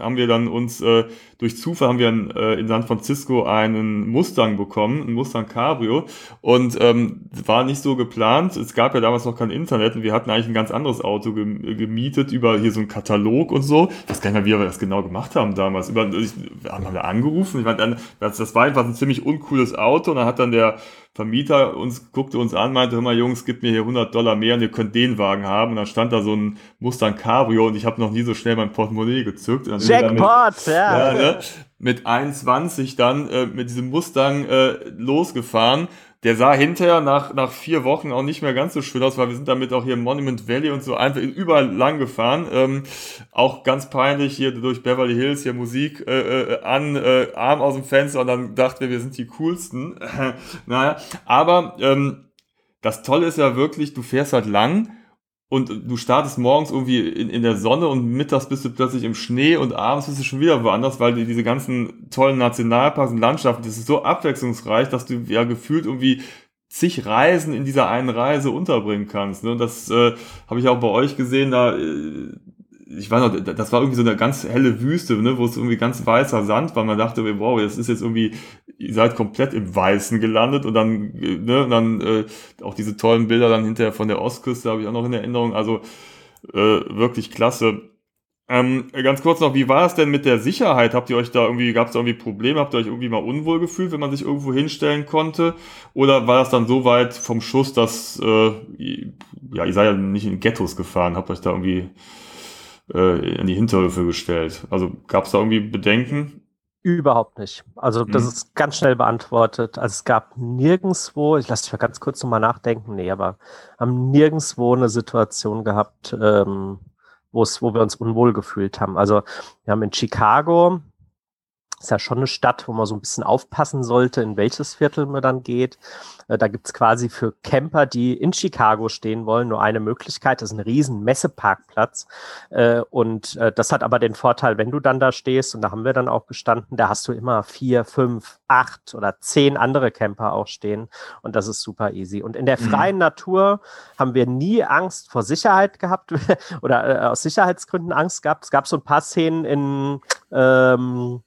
haben wir dann uns äh, durch Zufall haben wir in, äh, in San Francisco einen Mustang bekommen, einen Mustang Cabrio und ähm, war nicht so geplant. Es gab ja damals noch kein Internet und wir hatten eigentlich ein ganz anderes Auto gemietet über hier so einen Katalog und so. Ich weiß gar nicht mehr, wie wir das genau gemacht haben damals. Über, ich, haben wir angerufen. Ich meine, das, das war einfach ein ziemlich uncooles Auto und dann hat dann der Vermieter uns guckte uns an, meinte, hör mal Jungs, gib mir hier 100 Dollar mehr und ihr könnt den Wagen haben. Und dann stand da so ein Mustang Cabrio und ich habe noch nie so schnell mein Portemonnaie gezückt. Jackpot, ja. ja ne, mit 21 dann äh, mit diesem Mustang äh, losgefahren der sah hinterher nach, nach vier Wochen auch nicht mehr ganz so schön aus, weil wir sind damit auch hier im Monument Valley und so einfach überall lang gefahren. Ähm, auch ganz peinlich hier durch Beverly Hills, hier Musik äh, äh, an, äh, Arm aus dem Fenster und dann dachten wir, wir sind die coolsten. *laughs* naja, aber ähm, das Tolle ist ja wirklich, du fährst halt lang und du startest morgens irgendwie in, in der Sonne und mittags bist du plötzlich im Schnee und abends bist du schon wieder woanders, weil die, diese ganzen tollen Nationalparks und Landschaften, das ist so abwechslungsreich, dass du ja gefühlt irgendwie zig Reisen in dieser einen Reise unterbringen kannst. Ne? Und das äh, habe ich auch bei euch gesehen, da äh, ich weiß noch, das war irgendwie so eine ganz helle Wüste, ne, wo es irgendwie ganz weißer Sand war. Man dachte, wow, das ist jetzt irgendwie, ihr seid komplett im Weißen gelandet und dann, ne, und dann äh, auch diese tollen Bilder dann hinterher von der Ostküste habe ich auch noch in Erinnerung. Also äh, wirklich klasse. Ähm, ganz kurz noch, wie war es denn mit der Sicherheit? Habt ihr euch da irgendwie, gab es da irgendwie Probleme? Habt ihr euch irgendwie mal unwohl gefühlt, wenn man sich irgendwo hinstellen konnte? Oder war das dann so weit vom Schuss, dass, äh, ja, ihr seid ja nicht in Ghettos gefahren, habt euch da irgendwie äh, in die Hinterhöfe gestellt. Also gab es da irgendwie Bedenken? Überhaupt nicht. Also das mhm. ist ganz schnell beantwortet. Also es gab nirgendswo, ich lasse dich mal ganz kurz nochmal nachdenken, nee, aber haben nirgendswo eine Situation gehabt, ähm, wo es, wo wir uns unwohl gefühlt haben. Also wir haben in Chicago ist ja schon eine Stadt, wo man so ein bisschen aufpassen sollte, in welches Viertel man dann geht. Äh, da gibt's quasi für Camper, die in Chicago stehen wollen, nur eine Möglichkeit. Das ist ein riesen Messeparkplatz. Äh, und äh, das hat aber den Vorteil, wenn du dann da stehst, und da haben wir dann auch gestanden, da hast du immer vier, fünf, acht oder zehn andere Camper auch stehen. Und das ist super easy. Und in der mhm. freien mhm. Natur haben wir nie Angst vor Sicherheit gehabt *laughs* oder aus Sicherheitsgründen Angst gehabt. Es gab so ein paar Szenen in ähm,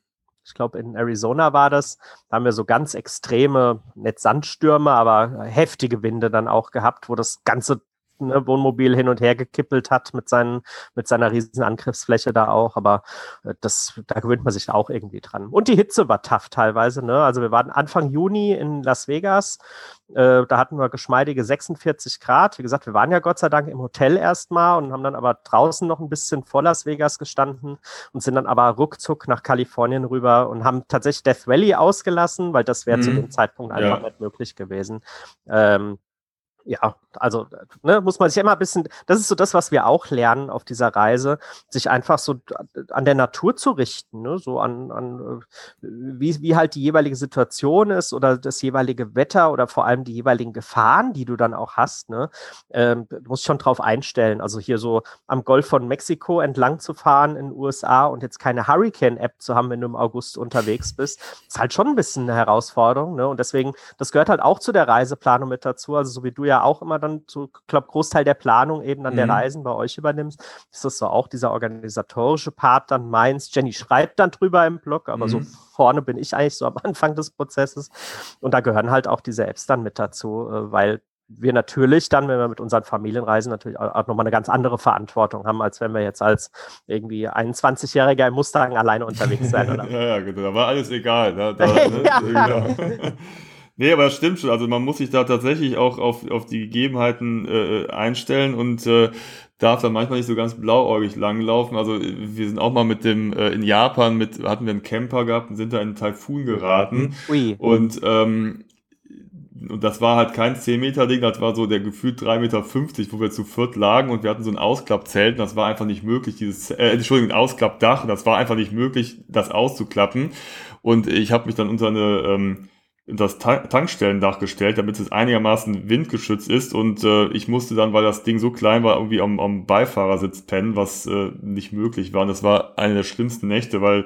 ich glaube in Arizona war das, da haben wir so ganz extreme, nicht Sandstürme, aber heftige Winde dann auch gehabt, wo das ganze ne, Wohnmobil hin und her gekippelt hat mit, seinen, mit seiner riesen Angriffsfläche da auch. Aber äh, das, da gewöhnt man sich auch irgendwie dran. Und die Hitze war tough teilweise. Ne? Also wir waren Anfang Juni in Las Vegas. Äh, da hatten wir geschmeidige 46 Grad. Wie gesagt, wir waren ja Gott sei Dank im Hotel erstmal und haben dann aber draußen noch ein bisschen vor Las Vegas gestanden und sind dann aber ruckzuck nach Kalifornien rüber und haben tatsächlich Death Valley ausgelassen, weil das wäre mhm. zu dem Zeitpunkt einfach ja. nicht möglich gewesen. Ähm, ja, also ne, muss man sich immer ein bisschen, das ist so das, was wir auch lernen auf dieser Reise, sich einfach so an der Natur zu richten, ne? so an, an wie, wie halt die jeweilige Situation ist oder das jeweilige Wetter oder vor allem die jeweiligen Gefahren, die du dann auch hast. Ne? Ähm, du musst schon drauf einstellen. Also hier so am Golf von Mexiko entlang zu fahren in den USA und jetzt keine Hurricane-App zu haben, wenn du im August unterwegs bist, ist halt schon ein bisschen eine Herausforderung. Ne? Und deswegen, das gehört halt auch zu der Reiseplanung mit dazu. Also so wie du ja auch immer dann so, glaube Großteil der Planung eben dann mhm. der Reisen bei euch übernimmst, ist das so auch dieser organisatorische Part dann meins. Jenny schreibt dann drüber im Blog, aber mhm. so vorne bin ich eigentlich so am *laughs* Anfang des Prozesses. Und da gehören halt auch diese Apps dann mit dazu, äh, weil wir natürlich dann, wenn wir mit unseren Familien reisen, natürlich auch nochmal eine ganz andere Verantwortung haben, als wenn wir jetzt als irgendwie 21-Jähriger im Mustang alleine unterwegs sein. Oder? *laughs* ja, ja, genau. Da war alles egal. Da, *laughs* da, ne? ja. Genau. Nee, aber das stimmt schon. Also man muss sich da tatsächlich auch auf, auf die Gegebenheiten äh, einstellen und äh, darf dann manchmal nicht so ganz blauäugig langlaufen. Also wir sind auch mal mit dem, äh, in Japan mit, hatten wir einen Camper gehabt und sind da in einen Taifun geraten. Ui. Und ähm, und das war halt kein 10 Meter Ding, das war so der gefühlt 3,50 Meter, wo wir zu viert lagen und wir hatten so ein Ausklappzelt und das war einfach nicht möglich, dieses, äh, Entschuldigung, ein Ausklappdach, das war einfach nicht möglich, das auszuklappen. Und ich habe mich dann unter eine ähm, das Tankstellendach gestellt, damit es einigermaßen windgeschützt ist und äh, ich musste dann, weil das Ding so klein war, irgendwie am, am Beifahrersitz pennen, was äh, nicht möglich war. Und das war eine der schlimmsten Nächte, weil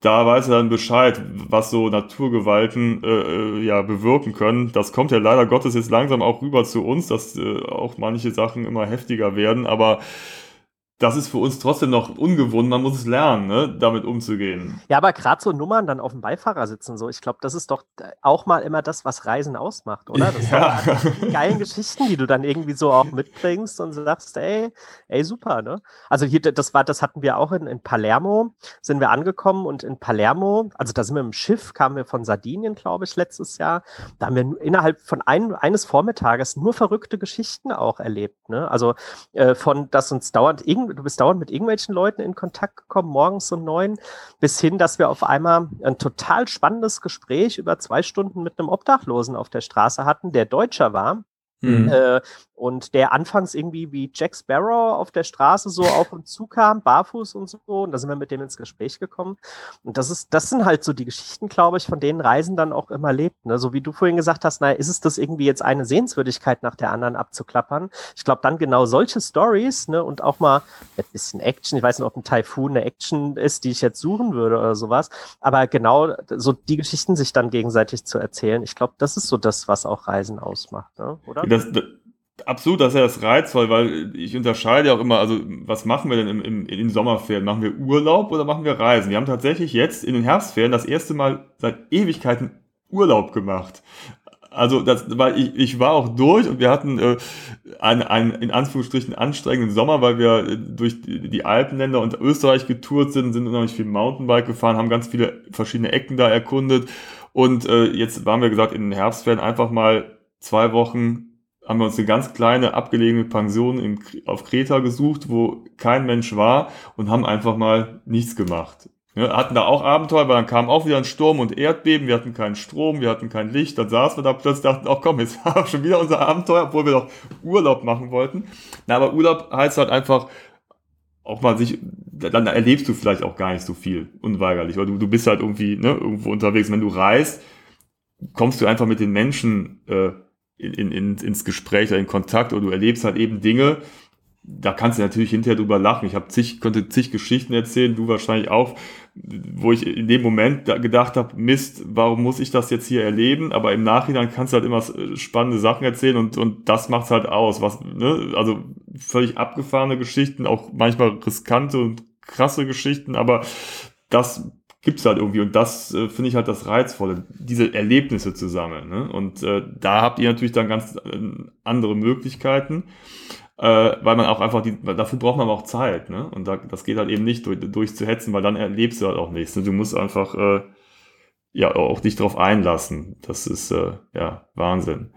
da weiß er dann Bescheid, was so Naturgewalten äh, äh, ja bewirken können. Das kommt ja leider Gottes jetzt langsam auch rüber zu uns, dass äh, auch manche Sachen immer heftiger werden, aber das ist für uns trotzdem noch ungewohnt. Man muss es lernen, ne, damit umzugehen. Ja, aber gerade so Nummern dann auf dem Beifahrer sitzen, so, ich glaube, das ist doch auch mal immer das, was Reisen ausmacht, oder? Das ja. sind geilen Geschichten, die du dann irgendwie so auch mitbringst und sagst, ey, ey, super, ne? Also hier, das war, das hatten wir auch in, in Palermo, sind wir angekommen und in Palermo, also da sind wir im Schiff, kamen wir von Sardinien, glaube ich, letztes Jahr. Da haben wir innerhalb von ein, eines Vormittages nur verrückte Geschichten auch erlebt, ne? Also äh, von, dass uns dauernd irgendwie du bist dauernd mit irgendwelchen Leuten in Kontakt gekommen, morgens um neun, bis hin, dass wir auf einmal ein total spannendes Gespräch über zwei Stunden mit einem Obdachlosen auf der Straße hatten, der Deutscher war. Mhm. Äh, und der anfangs irgendwie wie Jack Sparrow auf der Straße so auf und zu kam, barfuß und so. Und da sind wir mit dem ins Gespräch gekommen. Und das ist, das sind halt so die Geschichten, glaube ich, von denen Reisen dann auch immer lebt. Ne? So wie du vorhin gesagt hast, naja, ist es das irgendwie jetzt eine Sehenswürdigkeit nach der anderen abzuklappern? Ich glaube, dann genau solche Stories, ne, und auch mal ein bisschen Action. Ich weiß nicht, ob ein Typhoon eine Action ist, die ich jetzt suchen würde oder sowas. Aber genau so die Geschichten sich dann gegenseitig zu erzählen. Ich glaube, das ist so das, was auch Reisen ausmacht, ne? oder? Das, Absolut, das ist ja das reizvoll, weil ich unterscheide auch immer, also was machen wir denn im, im, in den Sommerferien? Machen wir Urlaub oder machen wir Reisen? Wir haben tatsächlich jetzt in den Herbstferien das erste Mal seit Ewigkeiten Urlaub gemacht. Also das, weil ich, ich war auch durch und wir hatten äh, einen, einen in Anführungsstrichen anstrengenden Sommer, weil wir äh, durch die, die Alpenländer und Österreich getourt sind, sind unheimlich viel Mountainbike gefahren, haben ganz viele verschiedene Ecken da erkundet und äh, jetzt waren wir gesagt in den Herbstferien einfach mal zwei Wochen haben wir uns eine ganz kleine abgelegene Pension in, auf Kreta gesucht, wo kein Mensch war und haben einfach mal nichts gemacht. Ja, hatten da auch Abenteuer, weil dann kam auch wieder ein Sturm und Erdbeben, wir hatten keinen Strom, wir hatten kein Licht, dann saßen wir da plötzlich dachten, auch komm, jetzt *laughs* haben wir schon wieder unser Abenteuer, obwohl wir doch Urlaub machen wollten. Na, aber Urlaub heißt halt einfach auch mal sich, dann erlebst du vielleicht auch gar nicht so viel, unweigerlich, weil du, du bist halt irgendwie ne, irgendwo unterwegs. wenn du reist, kommst du einfach mit den Menschen äh, in, in, ins Gespräch oder in Kontakt oder du erlebst halt eben Dinge, da kannst du natürlich hinterher drüber lachen. Ich habe zig, konnte zig Geschichten erzählen, du wahrscheinlich auch, wo ich in dem Moment gedacht habe, Mist, warum muss ich das jetzt hier erleben? Aber im Nachhinein kannst du halt immer spannende Sachen erzählen und, und das macht's halt aus. Was, ne? Also völlig abgefahrene Geschichten, auch manchmal riskante und krasse Geschichten, aber das gibt's halt irgendwie und das äh, finde ich halt das Reizvolle, diese Erlebnisse zu sammeln. Ne? Und äh, da habt ihr natürlich dann ganz äh, andere Möglichkeiten äh, weil man auch einfach, die, dafür braucht man aber auch Zeit, ne? Und da, das geht halt eben nicht durch, durchzuhetzen, weil dann erlebst du halt auch nichts. Ne? Du musst einfach äh, ja auch dich drauf einlassen. Das ist äh, ja Wahnsinn.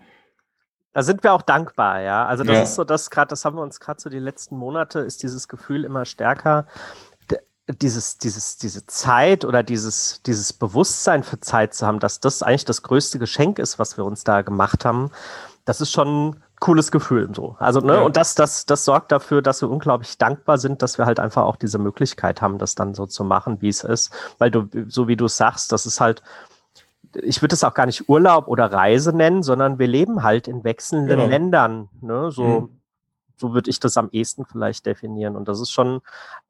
Da sind wir auch dankbar, ja. Also das ja. ist so das gerade, das haben wir uns gerade so die letzten Monate, ist dieses Gefühl immer stärker, dieses, dieses, diese Zeit oder dieses, dieses Bewusstsein für Zeit zu haben, dass das eigentlich das größte Geschenk ist, was wir uns da gemacht haben. Das ist schon cooles Gefühl so. Also, ne, ja. und das, das, das sorgt dafür, dass wir unglaublich dankbar sind, dass wir halt einfach auch diese Möglichkeit haben, das dann so zu machen, wie es ist. Weil du, so wie du sagst, das ist halt, ich würde es auch gar nicht Urlaub oder Reise nennen, sondern wir leben halt in wechselnden genau. Ländern. Ne? So, mhm. so würde ich das am ehesten vielleicht definieren. Und das ist schon,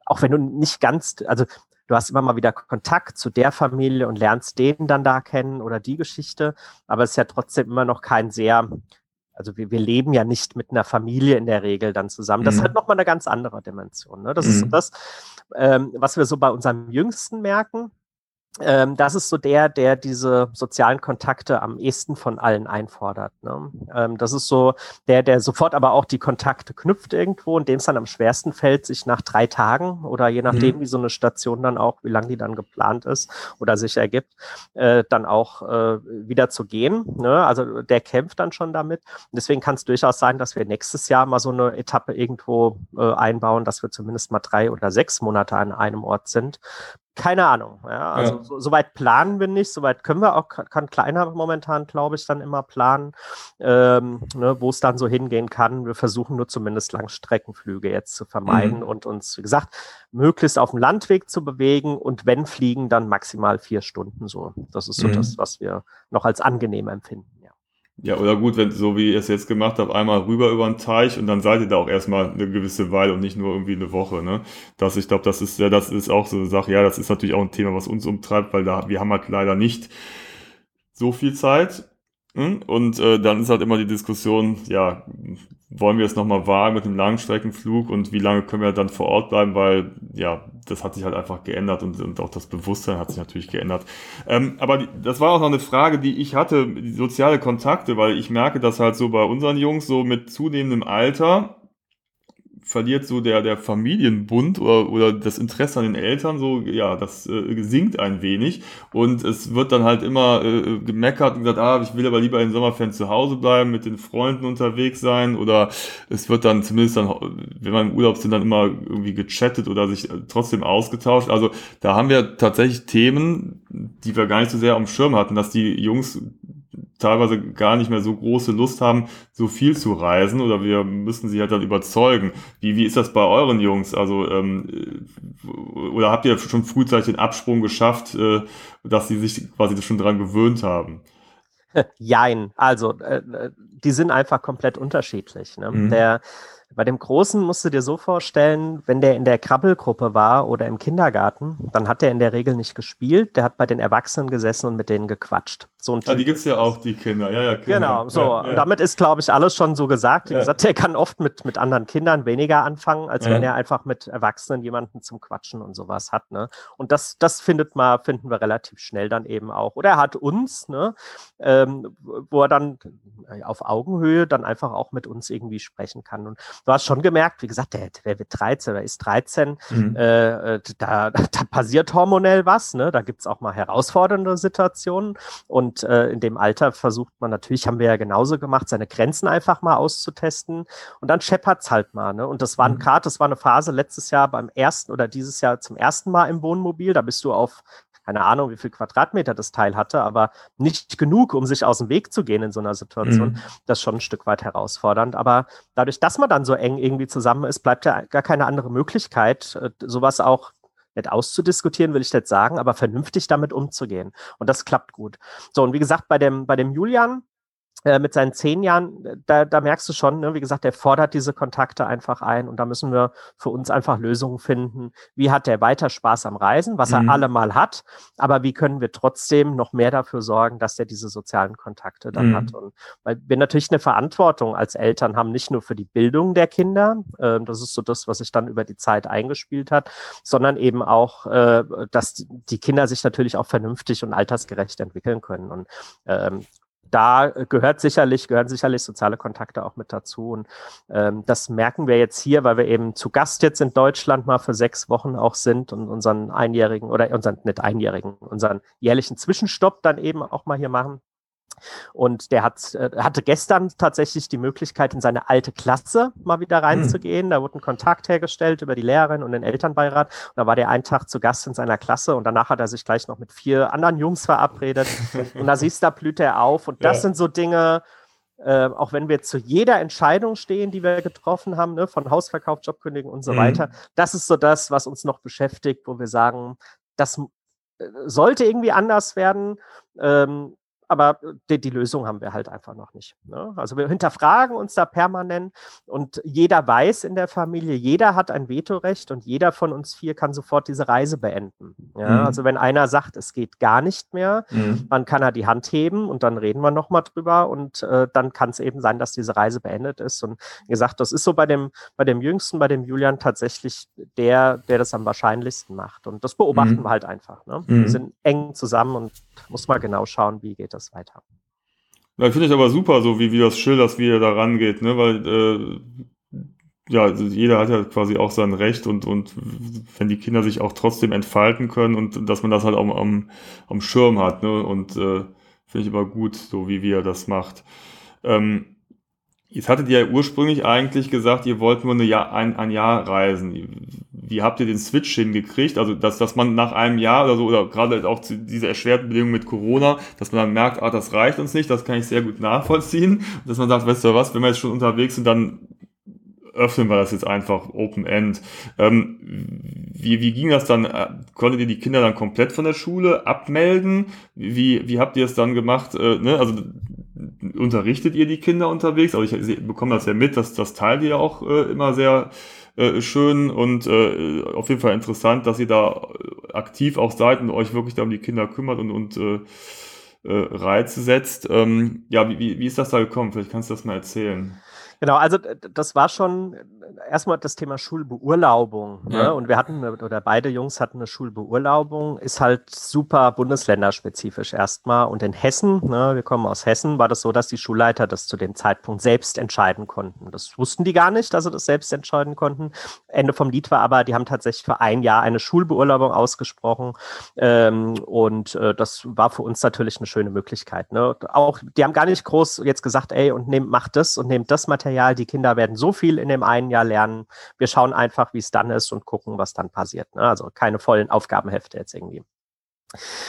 auch wenn du nicht ganz, also du hast immer mal wieder Kontakt zu der Familie und lernst den dann da kennen oder die Geschichte, aber es ist ja trotzdem immer noch kein sehr also wir, wir leben ja nicht mit einer Familie in der Regel dann zusammen. Das mhm. halt nochmal eine ganz andere Dimension. Ne? Das mhm. ist so das, ähm, was wir so bei unserem Jüngsten merken. Ähm, das ist so der, der diese sozialen Kontakte am ehesten von allen einfordert. Ne? Ähm, das ist so der, der sofort aber auch die Kontakte knüpft irgendwo und dem es dann am schwersten fällt, sich nach drei Tagen oder je nachdem, mhm. wie so eine Station dann auch, wie lang die dann geplant ist oder sich ergibt, äh, dann auch äh, wieder zu gehen. Ne? Also der kämpft dann schon damit. Und deswegen kann es durchaus sein, dass wir nächstes Jahr mal so eine Etappe irgendwo äh, einbauen, dass wir zumindest mal drei oder sechs Monate an einem Ort sind, keine Ahnung. Ja, also ja. So, soweit planen wir nicht, soweit können wir auch, kann kleiner momentan, glaube ich, dann immer planen, ähm, ne, wo es dann so hingehen kann. Wir versuchen nur zumindest Langstreckenflüge jetzt zu vermeiden mhm. und uns, wie gesagt, möglichst auf dem Landweg zu bewegen und wenn fliegen, dann maximal vier Stunden so. Das ist so mhm. das, was wir noch als angenehm empfinden. Ja, oder gut, wenn so wie ihr es jetzt gemacht habt, einmal rüber über den Teich und dann seid ihr da auch erstmal eine gewisse Weile und nicht nur irgendwie eine Woche, ne? Das, ich glaube, das ist ja, das ist auch so eine Sache, ja, das ist natürlich auch ein Thema, was uns umtreibt, weil da, wir haben halt leider nicht so viel Zeit. Hm? Und äh, dann ist halt immer die Diskussion, ja, wollen wir es nochmal wagen mit dem Langstreckenflug und wie lange können wir dann vor Ort bleiben, weil ja, das hat sich halt einfach geändert und, und auch das Bewusstsein hat sich natürlich geändert. Ähm, aber die, das war auch noch eine Frage, die ich hatte, die soziale Kontakte, weil ich merke, dass halt so bei unseren Jungs so mit zunehmendem Alter verliert so der, der Familienbund oder, oder das Interesse an den Eltern so, ja, das äh, sinkt ein wenig und es wird dann halt immer äh, gemeckert und gesagt, ah, ich will aber lieber in Sommerferien zu Hause bleiben, mit den Freunden unterwegs sein oder es wird dann zumindest dann, wenn wir im Urlaub sind, dann immer irgendwie gechattet oder sich trotzdem ausgetauscht. Also da haben wir tatsächlich Themen, die wir gar nicht so sehr am Schirm hatten, dass die Jungs teilweise gar nicht mehr so große Lust haben, so viel zu reisen oder wir müssen sie halt dann überzeugen. Wie, wie ist das bei euren Jungs? Also ähm, oder habt ihr schon frühzeitig den Absprung geschafft, äh, dass sie sich quasi schon dran gewöhnt haben? Jein, also äh, äh, die sind einfach komplett unterschiedlich. Ne? Mhm. Der bei dem Großen musst du dir so vorstellen, wenn der in der Krabbelgruppe war oder im Kindergarten, dann hat der in der Regel nicht gespielt, der hat bei den Erwachsenen gesessen und mit denen gequatscht. So ein ja, die gibt's ja auch, die Kinder. Ja, ja, Kinder. Genau, so. Ja, ja. Und damit ist, glaube ich, alles schon so gesagt. Wie ja. gesagt, der kann oft mit, mit anderen Kindern weniger anfangen, als wenn er einfach mit Erwachsenen jemanden zum Quatschen und sowas hat. Ne? Und das, das findet man, finden wir relativ schnell dann eben auch. Oder er hat uns, ne, ähm, wo er dann auf Augenhöhe dann einfach auch mit uns irgendwie sprechen kann. Und du hast schon gemerkt, wie gesagt, der, der wird 13 oder ist 13, mhm. äh, äh da, *laughs* da passiert hormonell was, ne? Da gibt's auch mal herausfordernde Situationen. Und äh, in dem Alter versucht man natürlich, haben wir ja genauso gemacht, seine Grenzen einfach mal auszutesten. Und dann scheppert's halt mal. Ne? Und das war ein mhm. das war eine Phase letztes Jahr beim ersten oder dieses Jahr zum ersten Mal im Wohnmobil. Da bist du auf keine Ahnung, wie viel Quadratmeter das Teil hatte, aber nicht genug, um sich aus dem Weg zu gehen in so einer Situation. Mhm. Das ist schon ein Stück weit herausfordernd. Aber dadurch, dass man dann so eng irgendwie zusammen ist, bleibt ja gar keine andere Möglichkeit, äh, sowas auch nicht auszudiskutieren, will ich nicht sagen, aber vernünftig damit umzugehen. Und das klappt gut. So, und wie gesagt, bei dem, bei dem Julian, äh, mit seinen zehn Jahren, äh, da, da merkst du schon, ne, wie gesagt, der fordert diese Kontakte einfach ein und da müssen wir für uns einfach Lösungen finden. Wie hat der weiter Spaß am Reisen, was mhm. er allemal hat, aber wie können wir trotzdem noch mehr dafür sorgen, dass er diese sozialen Kontakte dann mhm. hat? Und weil wir natürlich eine Verantwortung als Eltern haben, nicht nur für die Bildung der Kinder, äh, das ist so das, was sich dann über die Zeit eingespielt hat, sondern eben auch, äh, dass die Kinder sich natürlich auch vernünftig und altersgerecht entwickeln können. Und ähm, da gehört sicherlich, gehören sicherlich soziale Kontakte auch mit dazu. Und ähm, das merken wir jetzt hier, weil wir eben zu Gast jetzt in Deutschland mal für sechs Wochen auch sind und unseren einjährigen oder unseren, nicht einjährigen, unseren jährlichen Zwischenstopp dann eben auch mal hier machen. Und der hat, äh, hatte gestern tatsächlich die Möglichkeit, in seine alte Klasse mal wieder reinzugehen. Mhm. Da wurde ein Kontakt hergestellt über die Lehrerin und den Elternbeirat. Und da war der einen Tag zu Gast in seiner Klasse und danach hat er sich gleich noch mit vier anderen Jungs verabredet. und da siehst du, da blüht er auf. Und das ja. sind so Dinge, äh, auch wenn wir zu jeder Entscheidung stehen, die wir getroffen haben, ne, von Hausverkauf, Jobkündigen und so mhm. weiter, das ist so das, was uns noch beschäftigt, wo wir sagen, das äh, sollte irgendwie anders werden. Ähm, aber äh, die, die, Lösung haben wir halt einfach noch nicht. Ne? Also wir hinterfragen uns da permanent und jeder weiß in der Familie, jeder hat ein Vetorecht und jeder von uns vier kann sofort diese Reise beenden. Ja? Mhm. Also wenn einer sagt, es geht gar nicht mehr, mhm. dann kann er die Hand heben und dann reden wir nochmal drüber und äh, dann kann es eben sein, dass diese Reise beendet ist. Und wie gesagt, das ist so bei dem, bei dem Jüngsten, bei dem Julian tatsächlich der, der das am wahrscheinlichsten macht. Und das beobachten mhm. wir halt einfach. Ne? Wir mhm. sind eng zusammen und muss mal genau schauen, wie geht das das weiter. Ja, finde ich aber super, so wie, wie das schilderst, wie er da rangeht, ne? weil äh, ja, also jeder hat ja quasi auch sein Recht und, und wenn die Kinder sich auch trotzdem entfalten können und dass man das halt auch am, am Schirm hat. Ne? Und äh, finde ich immer gut, so wie, wie er das macht. Ähm, Jetzt hattet ihr ja ursprünglich eigentlich gesagt, ihr wollt nur Jahr, ein, ein Jahr reisen. Wie habt ihr den Switch hingekriegt? Also, dass, dass man nach einem Jahr oder so, oder gerade auch diese erschwerten Bedingungen mit Corona, dass man dann merkt, ah, das reicht uns nicht, das kann ich sehr gut nachvollziehen. Dass man sagt, weißt du was, wenn wir jetzt schon unterwegs sind, dann öffnen wir das jetzt einfach Open End. Ähm, wie, wie ging das dann? Konntet ihr die Kinder dann komplett von der Schule abmelden? Wie, wie habt ihr es dann gemacht? Äh, ne? Also unterrichtet ihr die Kinder unterwegs? Also ich bekomme das ja mit, dass das teilt ihr auch äh, immer sehr äh, schön und äh, auf jeden Fall interessant, dass ihr da aktiv auch seid und euch wirklich da um die Kinder kümmert und, und äh, äh, Reize setzt. Ähm, ja, wie, wie ist das da gekommen? Vielleicht kannst du das mal erzählen. Genau, also das war schon erstmal das Thema Schulbeurlaubung. Ne? Ja. Und wir hatten, oder beide Jungs hatten eine Schulbeurlaubung, ist halt super bundesländerspezifisch erstmal. Und in Hessen, ne, wir kommen aus Hessen, war das so, dass die Schulleiter das zu dem Zeitpunkt selbst entscheiden konnten. Das wussten die gar nicht, dass sie das selbst entscheiden konnten. Ende vom Lied war aber, die haben tatsächlich für ein Jahr eine Schulbeurlaubung ausgesprochen. Ähm, und äh, das war für uns natürlich eine schöne Möglichkeit. Ne? Auch, die haben gar nicht groß jetzt gesagt, ey, und nehmt, macht das und nehmt das Material. Die Kinder werden so viel in dem einen Jahr lernen. Wir schauen einfach, wie es dann ist und gucken, was dann passiert. Ne? Also keine vollen Aufgabenhefte jetzt irgendwie.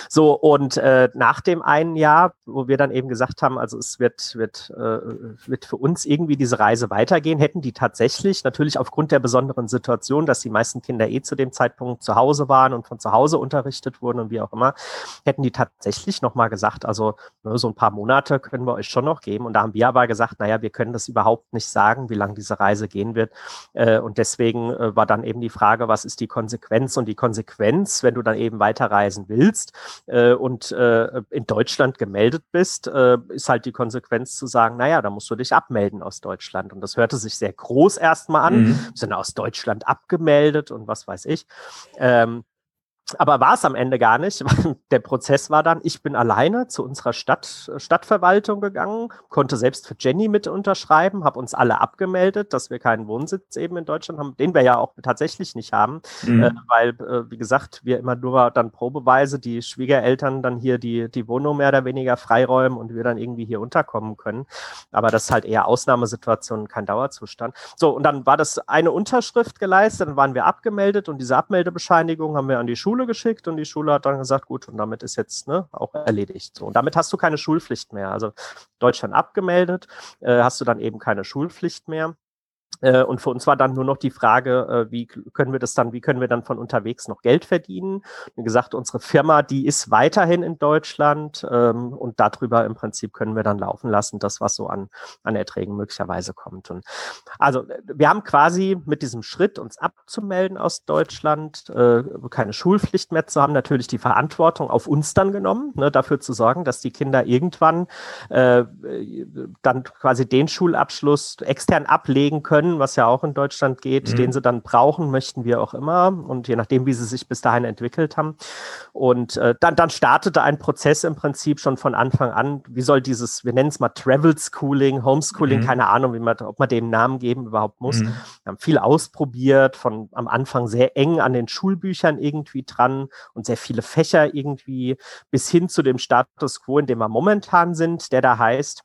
So, und äh, nach dem einen Jahr, wo wir dann eben gesagt haben, also es wird, wird, äh, wird für uns irgendwie diese Reise weitergehen, hätten die tatsächlich, natürlich aufgrund der besonderen Situation, dass die meisten Kinder eh zu dem Zeitpunkt zu Hause waren und von zu Hause unterrichtet wurden und wie auch immer, hätten die tatsächlich nochmal gesagt, also ne, so ein paar Monate können wir euch schon noch geben. Und da haben wir aber gesagt, naja, wir können das überhaupt nicht sagen, wie lange diese Reise gehen wird. Äh, und deswegen äh, war dann eben die Frage, was ist die Konsequenz? Und die Konsequenz, wenn du dann eben weiterreisen willst, willst äh, und äh, in Deutschland gemeldet bist, äh, ist halt die Konsequenz zu sagen, naja, da musst du dich abmelden aus Deutschland. Und das hörte sich sehr groß erstmal an, mhm. sind aus Deutschland abgemeldet und was weiß ich. Ähm, aber war es am Ende gar nicht. *laughs* Der Prozess war dann, ich bin alleine zu unserer Stadt, Stadtverwaltung gegangen, konnte selbst für Jenny mit unterschreiben, habe uns alle abgemeldet, dass wir keinen Wohnsitz eben in Deutschland haben, den wir ja auch tatsächlich nicht haben, mhm. äh, weil, äh, wie gesagt, wir immer nur dann probeweise die Schwiegereltern dann hier die, die Wohnung mehr oder weniger freiräumen und wir dann irgendwie hier unterkommen können. Aber das ist halt eher Ausnahmesituation, kein Dauerzustand. So, und dann war das eine Unterschrift geleistet, dann waren wir abgemeldet und diese Abmeldebescheinigung haben wir an die Schule Schule geschickt und die Schule hat dann gesagt, gut, und damit ist jetzt ne, auch erledigt. So, und damit hast du keine Schulpflicht mehr. Also Deutschland abgemeldet, äh, hast du dann eben keine Schulpflicht mehr. Äh, und für uns war dann nur noch die Frage, äh, wie können wir das dann, wie können wir dann von unterwegs noch Geld verdienen? Wie gesagt, unsere Firma, die ist weiterhin in Deutschland ähm, und darüber im Prinzip können wir dann laufen lassen, das, was so an, an Erträgen möglicherweise kommt. Und also wir haben quasi mit diesem Schritt, uns abzumelden aus Deutschland, äh, keine Schulpflicht mehr zu haben, natürlich die Verantwortung auf uns dann genommen, ne, dafür zu sorgen, dass die Kinder irgendwann äh, dann quasi den Schulabschluss extern ablegen können können, was ja auch in Deutschland geht, mhm. den sie dann brauchen, möchten wir auch immer. Und je nachdem, wie sie sich bis dahin entwickelt haben. Und äh, dann, dann startete ein Prozess im Prinzip schon von Anfang an. Wie soll dieses, wir nennen es mal Travel Schooling, Homeschooling, mhm. keine Ahnung, wie man, ob man dem Namen geben überhaupt muss. Mhm. Wir haben viel ausprobiert, von am Anfang sehr eng an den Schulbüchern irgendwie dran und sehr viele Fächer irgendwie bis hin zu dem Status quo, in dem wir momentan sind, der da heißt,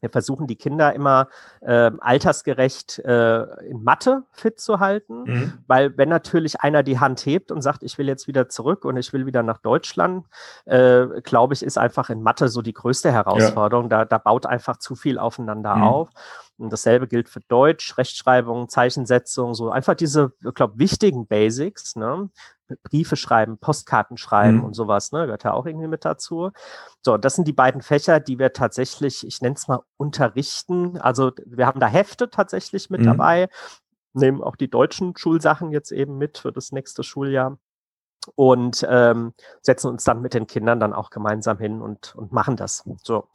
wir versuchen die Kinder immer äh, altersgerecht äh, in Mathe fit zu halten, mhm. weil wenn natürlich einer die Hand hebt und sagt, ich will jetzt wieder zurück und ich will wieder nach Deutschland, äh, glaube ich, ist einfach in Mathe so die größte Herausforderung. Ja. Da, da baut einfach zu viel aufeinander mhm. auf. Und dasselbe gilt für Deutsch, Rechtschreibung, Zeichensetzung, so einfach diese, ich glaube, wichtigen Basics, ne? Briefe schreiben, Postkarten schreiben mhm. und sowas, ne? Gehört ja auch irgendwie mit dazu. So, das sind die beiden Fächer, die wir tatsächlich, ich nenne es mal, unterrichten. Also wir haben da Hefte tatsächlich mit mhm. dabei, nehmen auch die deutschen Schulsachen jetzt eben mit für das nächste Schuljahr und ähm, setzen uns dann mit den Kindern dann auch gemeinsam hin und, und machen das. So.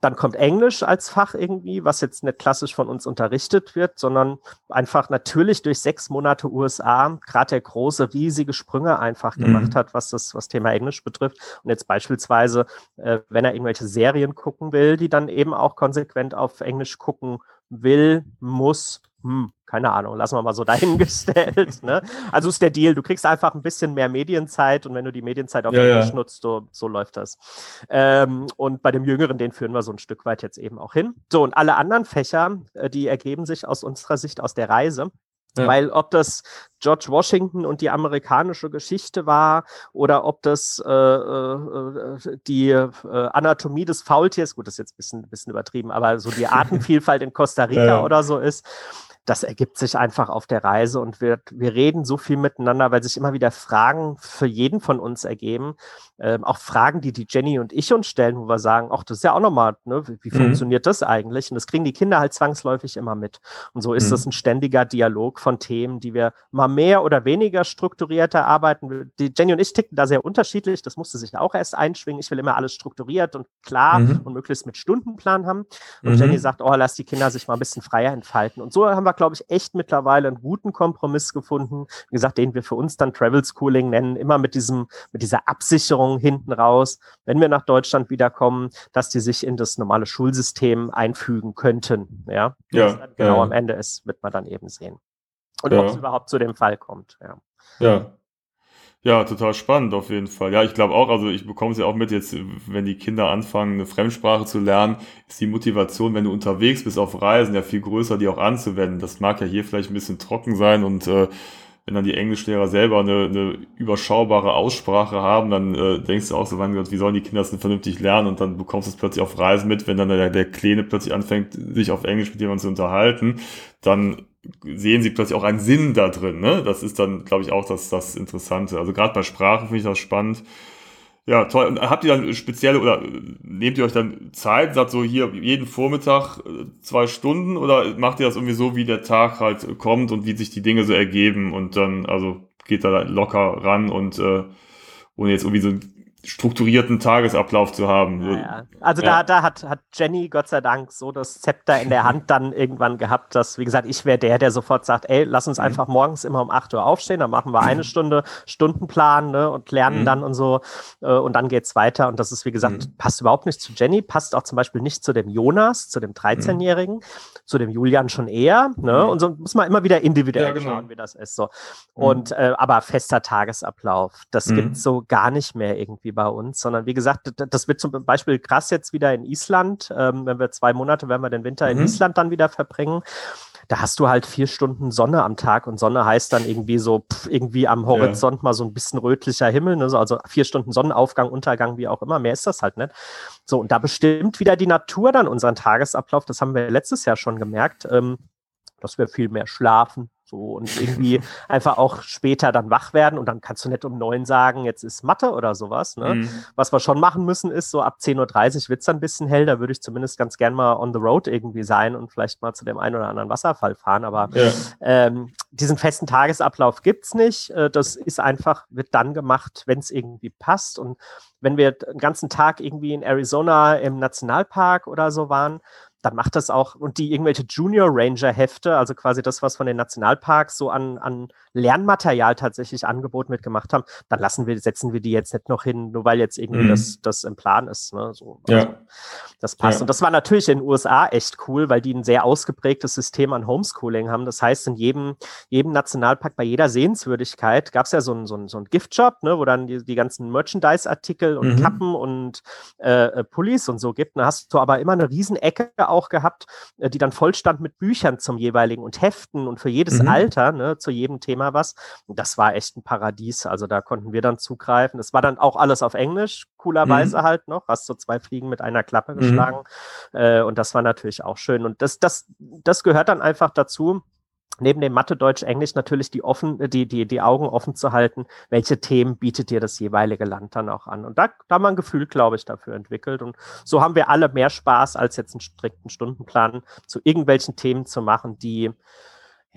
Dann kommt Englisch als Fach irgendwie, was jetzt nicht klassisch von uns unterrichtet wird, sondern einfach natürlich durch sechs Monate USA gerade der große, riesige Sprünge einfach mhm. gemacht hat, was das was Thema Englisch betrifft. Und jetzt beispielsweise, äh, wenn er irgendwelche Serien gucken will, die dann eben auch konsequent auf Englisch gucken will, muss, hm, keine Ahnung, lassen wir mal so *laughs* dahingestellt. ne? Also ist der Deal, du kriegst einfach ein bisschen mehr Medienzeit und wenn du die Medienzeit auf ja, Englisch ja. nutzt, so, so läuft das. Ähm, und bei dem Jüngeren, den führen wir so ein Stück weit jetzt eben auch hin. So, und alle anderen Fächer, äh, die ergeben sich aus unserer Sicht aus der Reise. Ja. Weil ob das George Washington und die amerikanische Geschichte war oder ob das äh, äh, die äh, Anatomie des Faultiers, gut, das ist jetzt ein bisschen, bisschen übertrieben, aber so die *laughs* Artenvielfalt in Costa Rica ja. oder so ist, das ergibt sich einfach auf der Reise und wir, wir reden so viel miteinander, weil sich immer wieder Fragen für jeden von uns ergeben. Ähm, auch Fragen, die die Jenny und ich uns stellen, wo wir sagen, ach, das ist ja auch nochmal, ne, wie, wie mhm. funktioniert das eigentlich? Und das kriegen die Kinder halt zwangsläufig immer mit. Und so ist mhm. das ein ständiger Dialog von Themen, die wir mal mehr oder weniger strukturierter arbeiten. Die Jenny und ich ticken da sehr unterschiedlich. Das musste sich auch erst einschwingen. Ich will immer alles strukturiert und klar mhm. und möglichst mit Stundenplan haben. Und mhm. Jenny sagt, oh, lass die Kinder sich mal ein bisschen freier entfalten. Und so haben wir glaube ich, echt mittlerweile einen guten Kompromiss gefunden. Wie gesagt, den wir für uns dann Travel Schooling nennen, immer mit diesem, mit dieser Absicherung hinten raus, wenn wir nach Deutschland wiederkommen, dass die sich in das normale Schulsystem einfügen könnten. Ja, ja genau ja. am Ende ist, wird man dann eben sehen. Und ja. ob es überhaupt zu dem Fall kommt. Ja. Ja, ja, total spannend auf jeden Fall. Ja, ich glaube auch, also ich bekomme es ja auch mit jetzt, wenn die Kinder anfangen, eine Fremdsprache zu lernen, ist die Motivation, wenn du unterwegs bist auf Reisen, ja viel größer, die auch anzuwenden. Das mag ja hier vielleicht ein bisschen trocken sein und äh, wenn dann die Englischlehrer selber eine, eine überschaubare Aussprache haben, dann äh, denkst du auch so, wie sollen die Kinder das denn vernünftig lernen? Und dann bekommst du es plötzlich auf Reisen mit, wenn dann der, der Kleine plötzlich anfängt, sich auf Englisch mit jemandem zu unterhalten, dann sehen sie plötzlich auch einen Sinn da drin. Ne? Das ist dann, glaube ich, auch das, das Interessante. Also gerade bei Sprachen finde ich das spannend. Ja, toll. Und habt ihr dann spezielle oder nehmt ihr euch dann Zeit, sagt so hier jeden Vormittag äh, zwei Stunden oder macht ihr das irgendwie so, wie der Tag halt kommt und wie sich die Dinge so ergeben und dann, also geht da locker ran und äh, ohne jetzt irgendwie so ein strukturierten Tagesablauf zu haben. Ja, Also ja. da, da hat, hat Jenny Gott sei Dank so das Zepter in der Hand dann irgendwann gehabt, dass, wie gesagt, ich wäre der, der sofort sagt, ey, lass uns mhm. einfach morgens immer um 8 Uhr aufstehen, dann machen wir eine Stunde Stundenplan ne, und lernen mhm. dann und so äh, und dann geht's weiter und das ist, wie gesagt, mhm. passt überhaupt nicht zu Jenny, passt auch zum Beispiel nicht zu dem Jonas, zu dem 13-Jährigen, mhm. zu dem Julian schon eher ne, mhm. und so muss man immer wieder individuell ja, genau. schauen, wie das ist. So. Mhm. Und äh, aber fester Tagesablauf, das mhm. gibt so gar nicht mehr irgendwie bei uns, sondern wie gesagt, das wird zum Beispiel krass jetzt wieder in Island. Ähm, wenn wir zwei Monate, werden wir den Winter mhm. in Island dann wieder verbringen. da hast du halt vier Stunden Sonne am Tag und Sonne heißt dann irgendwie so, pff, irgendwie am Horizont ja. mal so ein bisschen rötlicher Himmel, ne? also vier Stunden Sonnenaufgang, Untergang, wie auch immer, mehr ist das halt nicht. So, und da bestimmt wieder die Natur dann unseren Tagesablauf, das haben wir letztes Jahr schon gemerkt, ähm, dass wir viel mehr schlafen, so und irgendwie *laughs* einfach auch später dann wach werden und dann kannst du nicht um neun sagen, jetzt ist Mathe oder sowas. Ne? Mhm. Was wir schon machen müssen, ist so ab 10.30 Uhr wird es dann ein bisschen hell. Da würde ich zumindest ganz gern mal on the road irgendwie sein und vielleicht mal zu dem einen oder anderen Wasserfall fahren. Aber ja. ähm, diesen festen Tagesablauf gibt es nicht. Äh, das ist einfach, wird dann gemacht, wenn es irgendwie passt. Und wenn wir den ganzen Tag irgendwie in Arizona im Nationalpark oder so waren, dann macht das auch, und die irgendwelche Junior Ranger Hefte, also quasi das, was von den Nationalparks so an, an Lernmaterial tatsächlich Angebot mitgemacht haben, dann lassen wir, setzen wir die jetzt nicht noch hin, nur weil jetzt irgendwie mhm. das, das im Plan ist. Ne? So, ja. Also, das passt. Ja. Und das war natürlich in den USA echt cool, weil die ein sehr ausgeprägtes System an Homeschooling haben. Das heißt, in jedem, jedem Nationalpark, bei jeder Sehenswürdigkeit gab es ja so einen so so ein Giftshop, ne, wo dann die, die ganzen Merchandise-Artikel und mhm. Kappen und äh, äh Pullis und so gibt. Da hast du aber immer eine Riesenecke auch gehabt, äh, die dann voll stand mit Büchern zum jeweiligen und Heften und für jedes mhm. Alter, ne, zu jedem Thema was. Und das war echt ein Paradies. Also da konnten wir dann zugreifen. Es war dann auch alles auf Englisch, coolerweise mhm. halt noch. Hast so zwei Fliegen mit einer Klappe mhm. geschlagen. Äh, und das war natürlich auch schön. Und das, das, das gehört dann einfach dazu neben dem Mathe, Deutsch, Englisch natürlich die offen, die, die, die Augen offen zu halten, welche Themen bietet dir das jeweilige Land dann auch an. Und da, da haben wir ein Gefühl, glaube ich, dafür entwickelt. Und so haben wir alle mehr Spaß, als jetzt einen strikten Stundenplan zu irgendwelchen Themen zu machen, die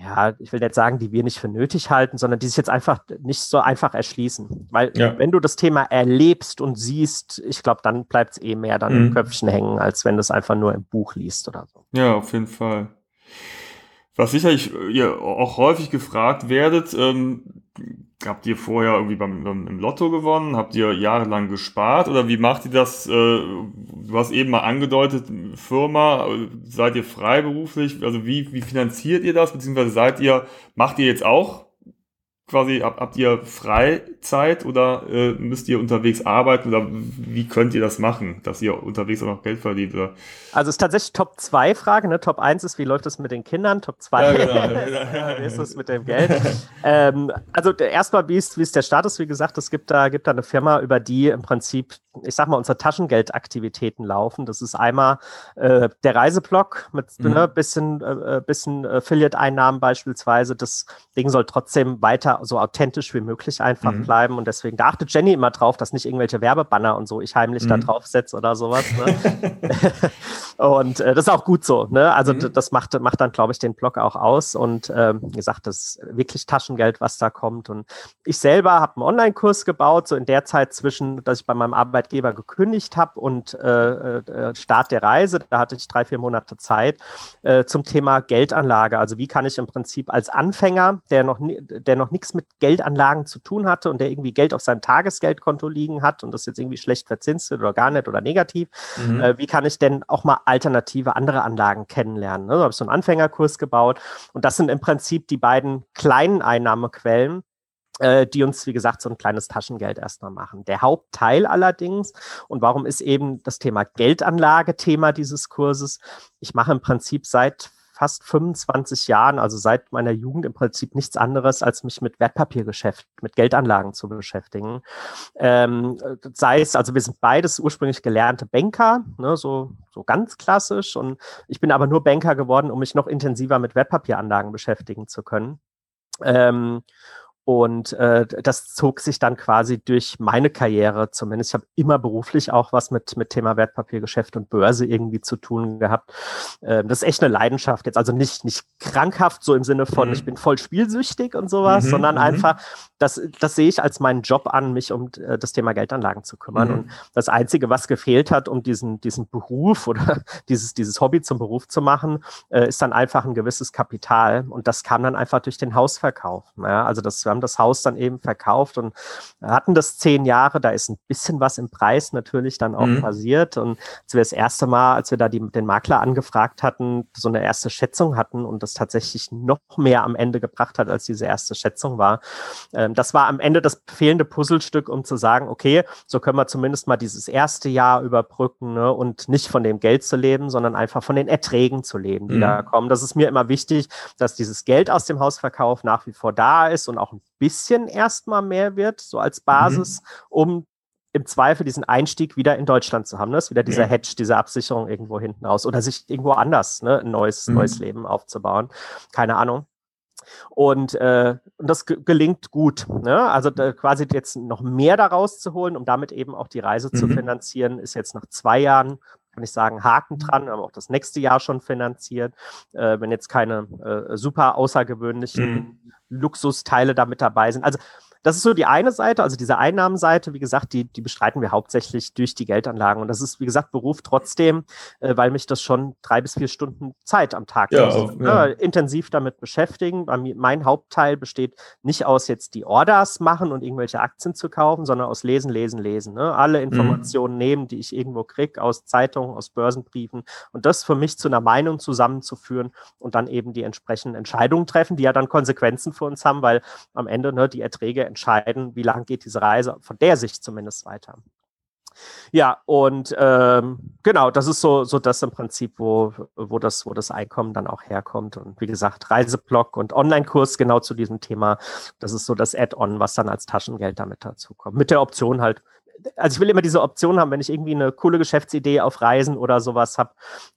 ja, ich will nicht sagen, die wir nicht für nötig halten, sondern die sich jetzt einfach nicht so einfach erschließen. Weil ja. wenn du das Thema erlebst und siehst, ich glaube, dann bleibt es eh mehr dann mhm. im Köpfchen hängen, als wenn du es einfach nur im Buch liest oder so. Ja, auf jeden Fall. Was sicherlich ihr auch häufig gefragt werdet, ähm, habt ihr vorher irgendwie beim, beim, im Lotto gewonnen? Habt ihr jahrelang gespart? Oder wie macht ihr das? Äh, du hast eben mal angedeutet, Firma, seid ihr freiberuflich? Also wie, wie finanziert ihr das? Beziehungsweise seid ihr, macht ihr jetzt auch quasi, habt, habt ihr Freizeit oder äh, müsst ihr unterwegs arbeiten oder wie könnt ihr das machen, dass ihr unterwegs auch noch Geld verdient? Oder? Also es ist tatsächlich Top 2 Frage. Ne? Top 1 ist, wie läuft es mit den Kindern? Top 2 ja, genau. *laughs* wie ist es mit dem Geld? *laughs* ähm, also erstmal, wie ist, wie ist der Status? Wie gesagt, es gibt da, gibt da eine Firma, über die im Prinzip, ich sag mal, unsere Taschengeldaktivitäten laufen. Das ist einmal äh, der Reiseblock mit mhm. ne, bisschen, äh, äh bisschen Affiliate-Einnahmen beispielsweise. Das Ding soll trotzdem weiter so authentisch wie möglich einfach mhm. bleiben. Und deswegen, da achtet Jenny immer drauf, dass nicht irgendwelche Werbebanner und so ich heimlich mhm. da drauf setze oder sowas. Ne? *laughs* und äh, das ist auch gut so. Ne? Also mhm. das macht, macht dann, glaube ich, den Blog auch aus. Und ähm, wie gesagt, das ist wirklich Taschengeld, was da kommt. Und ich selber habe einen Online-Kurs gebaut, so in der Zeit zwischen, dass ich bei meinem Arbeitgeber gekündigt habe und äh, äh, Start der Reise. Da hatte ich drei, vier Monate Zeit äh, zum Thema Geldanlage. Also wie kann ich im Prinzip als Anfänger, der noch, der noch nichts mit Geldanlagen zu tun hatte und der irgendwie Geld auf seinem Tagesgeldkonto liegen hat und das jetzt irgendwie schlecht verzinst wird oder gar nicht oder negativ, mhm. äh, wie kann ich denn auch mal alternative andere Anlagen kennenlernen? Ne? Da habe ich so einen Anfängerkurs gebaut und das sind im Prinzip die beiden kleinen Einnahmequellen, äh, die uns, wie gesagt, so ein kleines Taschengeld erstmal machen. Der Hauptteil allerdings, und warum ist eben das Thema Geldanlage Thema dieses Kurses? Ich mache im Prinzip seit fast 25 Jahren, also seit meiner Jugend im Prinzip nichts anderes, als mich mit Wertpapiergeschäft, mit Geldanlagen zu beschäftigen. Ähm, sei es, also wir sind beides ursprünglich gelernte Banker, ne, so, so ganz klassisch. Und ich bin aber nur Banker geworden, um mich noch intensiver mit Wertpapieranlagen beschäftigen zu können. Ähm, und äh, das zog sich dann quasi durch meine Karriere zumindest. Ich habe immer beruflich auch was mit, mit Thema Wertpapiergeschäft und Börse irgendwie zu tun gehabt. Ähm, das ist echt eine Leidenschaft jetzt. Also nicht, nicht krankhaft so im Sinne von, mhm. ich bin voll spielsüchtig und sowas, mhm, sondern mhm. einfach, das, das sehe ich als meinen Job an, mich um äh, das Thema Geldanlagen zu kümmern. Mhm. Und das Einzige, was gefehlt hat, um diesen, diesen Beruf oder *laughs* dieses, dieses Hobby zum Beruf zu machen, äh, ist dann einfach ein gewisses Kapital. Und das kam dann einfach durch den Hausverkauf. Ja? Also das, wir haben haben das Haus dann eben verkauft und hatten das zehn Jahre. Da ist ein bisschen was im Preis natürlich dann auch mhm. passiert. Und als wir das erste Mal, als wir da die, den Makler angefragt hatten, so eine erste Schätzung hatten und das tatsächlich noch mehr am Ende gebracht hat, als diese erste Schätzung war. Ähm, das war am Ende das fehlende Puzzlestück, um zu sagen, okay, so können wir zumindest mal dieses erste Jahr überbrücken ne, und nicht von dem Geld zu leben, sondern einfach von den Erträgen zu leben, die mhm. da kommen. Das ist mir immer wichtig, dass dieses Geld aus dem Hausverkauf nach wie vor da ist und auch ein bisschen erstmal mehr wird, so als Basis, mhm. um im Zweifel diesen Einstieg wieder in Deutschland zu haben. Ne? Das ist wieder dieser. Hedge, diese Absicherung irgendwo hinten raus oder sich irgendwo anders ne? ein neues, mhm. neues Leben aufzubauen. Keine Ahnung. Und, äh, und das gelingt gut. Ne? Also quasi jetzt noch mehr daraus zu holen, um damit eben auch die Reise mhm. zu finanzieren, ist jetzt nach zwei Jahren kann ich sagen, Haken dran, haben auch das nächste Jahr schon finanziert. Äh, wenn jetzt keine äh, super außergewöhnlichen mhm. Luxusteile da mit dabei sind. Also das ist so die eine Seite, also diese Einnahmenseite, wie gesagt, die, die bestreiten wir hauptsächlich durch die Geldanlagen. Und das ist, wie gesagt, Beruf trotzdem, äh, weil mich das schon drei bis vier Stunden Zeit am Tag ja, auch, ja. äh, intensiv damit beschäftigen. Mir, mein Hauptteil besteht nicht aus jetzt die Orders machen und irgendwelche Aktien zu kaufen, sondern aus Lesen, Lesen, Lesen. Ne? Alle mhm. Informationen mhm. nehmen, die ich irgendwo kriege, aus Zeitungen, aus Börsenbriefen und das für mich zu einer Meinung zusammenzuführen und dann eben die entsprechenden Entscheidungen treffen, die ja dann Konsequenzen für uns haben, weil am Ende ne, die Erträge entscheiden, wie lang geht diese Reise, von der Sicht zumindest weiter. Ja, und ähm, genau, das ist so, so das im Prinzip, wo, wo, das, wo das Einkommen dann auch herkommt. Und wie gesagt, Reiseblog und Online-Kurs genau zu diesem Thema. Das ist so das Add-on, was dann als Taschengeld damit dazu kommt. Mit der Option halt, also ich will immer diese Option haben, wenn ich irgendwie eine coole Geschäftsidee auf Reisen oder sowas habe,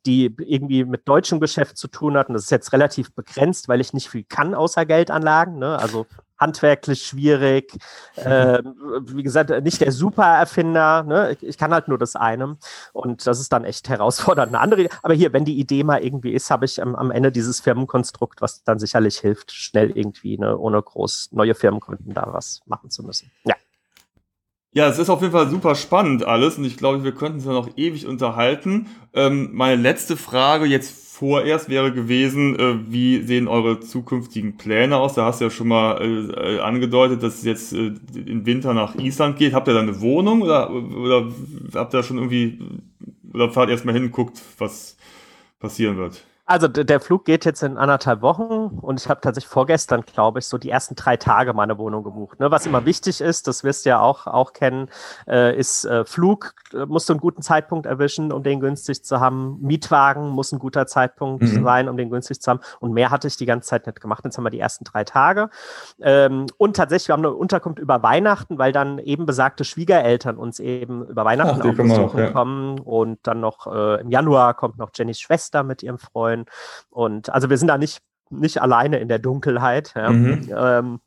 die irgendwie mit deutschem Geschäft zu tun hat. Und das ist jetzt relativ begrenzt, weil ich nicht viel kann außer Geldanlagen. Ne? Also handwerklich schwierig. Äh, wie gesagt, nicht der Super-Erfinder. Ne? Ich, kann halt nur das eine. Und das ist dann echt herausfordernd. Eine andere, aber hier, wenn die Idee mal irgendwie ist, habe ich am, am, Ende dieses Firmenkonstrukt, was dann sicherlich hilft, schnell irgendwie, ne, ohne groß neue Firmenkunden da was machen zu müssen. Ja. Ja, es ist auf jeden Fall super spannend alles und ich glaube, wir könnten es ja noch ewig unterhalten. Ähm, meine letzte Frage jetzt vorerst wäre gewesen, äh, wie sehen eure zukünftigen Pläne aus? Da hast du ja schon mal äh, angedeutet, dass es jetzt äh, im Winter nach Island geht. Habt ihr da eine Wohnung oder, oder habt ihr da schon irgendwie, oder fahrt erstmal hin und guckt, was passieren wird? Also der Flug geht jetzt in anderthalb Wochen und ich habe tatsächlich vorgestern, glaube ich, so die ersten drei Tage meine Wohnung gebucht. Ne, was immer wichtig ist, das wirst du ja auch, auch kennen, äh, ist äh, Flug, äh, musst du einen guten Zeitpunkt erwischen, um den günstig zu haben. Mietwagen muss ein guter Zeitpunkt mhm. sein, um den günstig zu haben. Und mehr hatte ich die ganze Zeit nicht gemacht. Jetzt haben wir die ersten drei Tage. Ähm, und tatsächlich, wir haben eine Unterkunft über Weihnachten, weil dann eben besagte Schwiegereltern uns eben über Weihnachten Ach, auch besuchen ja. kommen. Und dann noch äh, im Januar kommt noch Jennys Schwester mit ihrem Freund. Und also wir sind da nicht, nicht alleine in der Dunkelheit. Ja. Mhm. Ähm,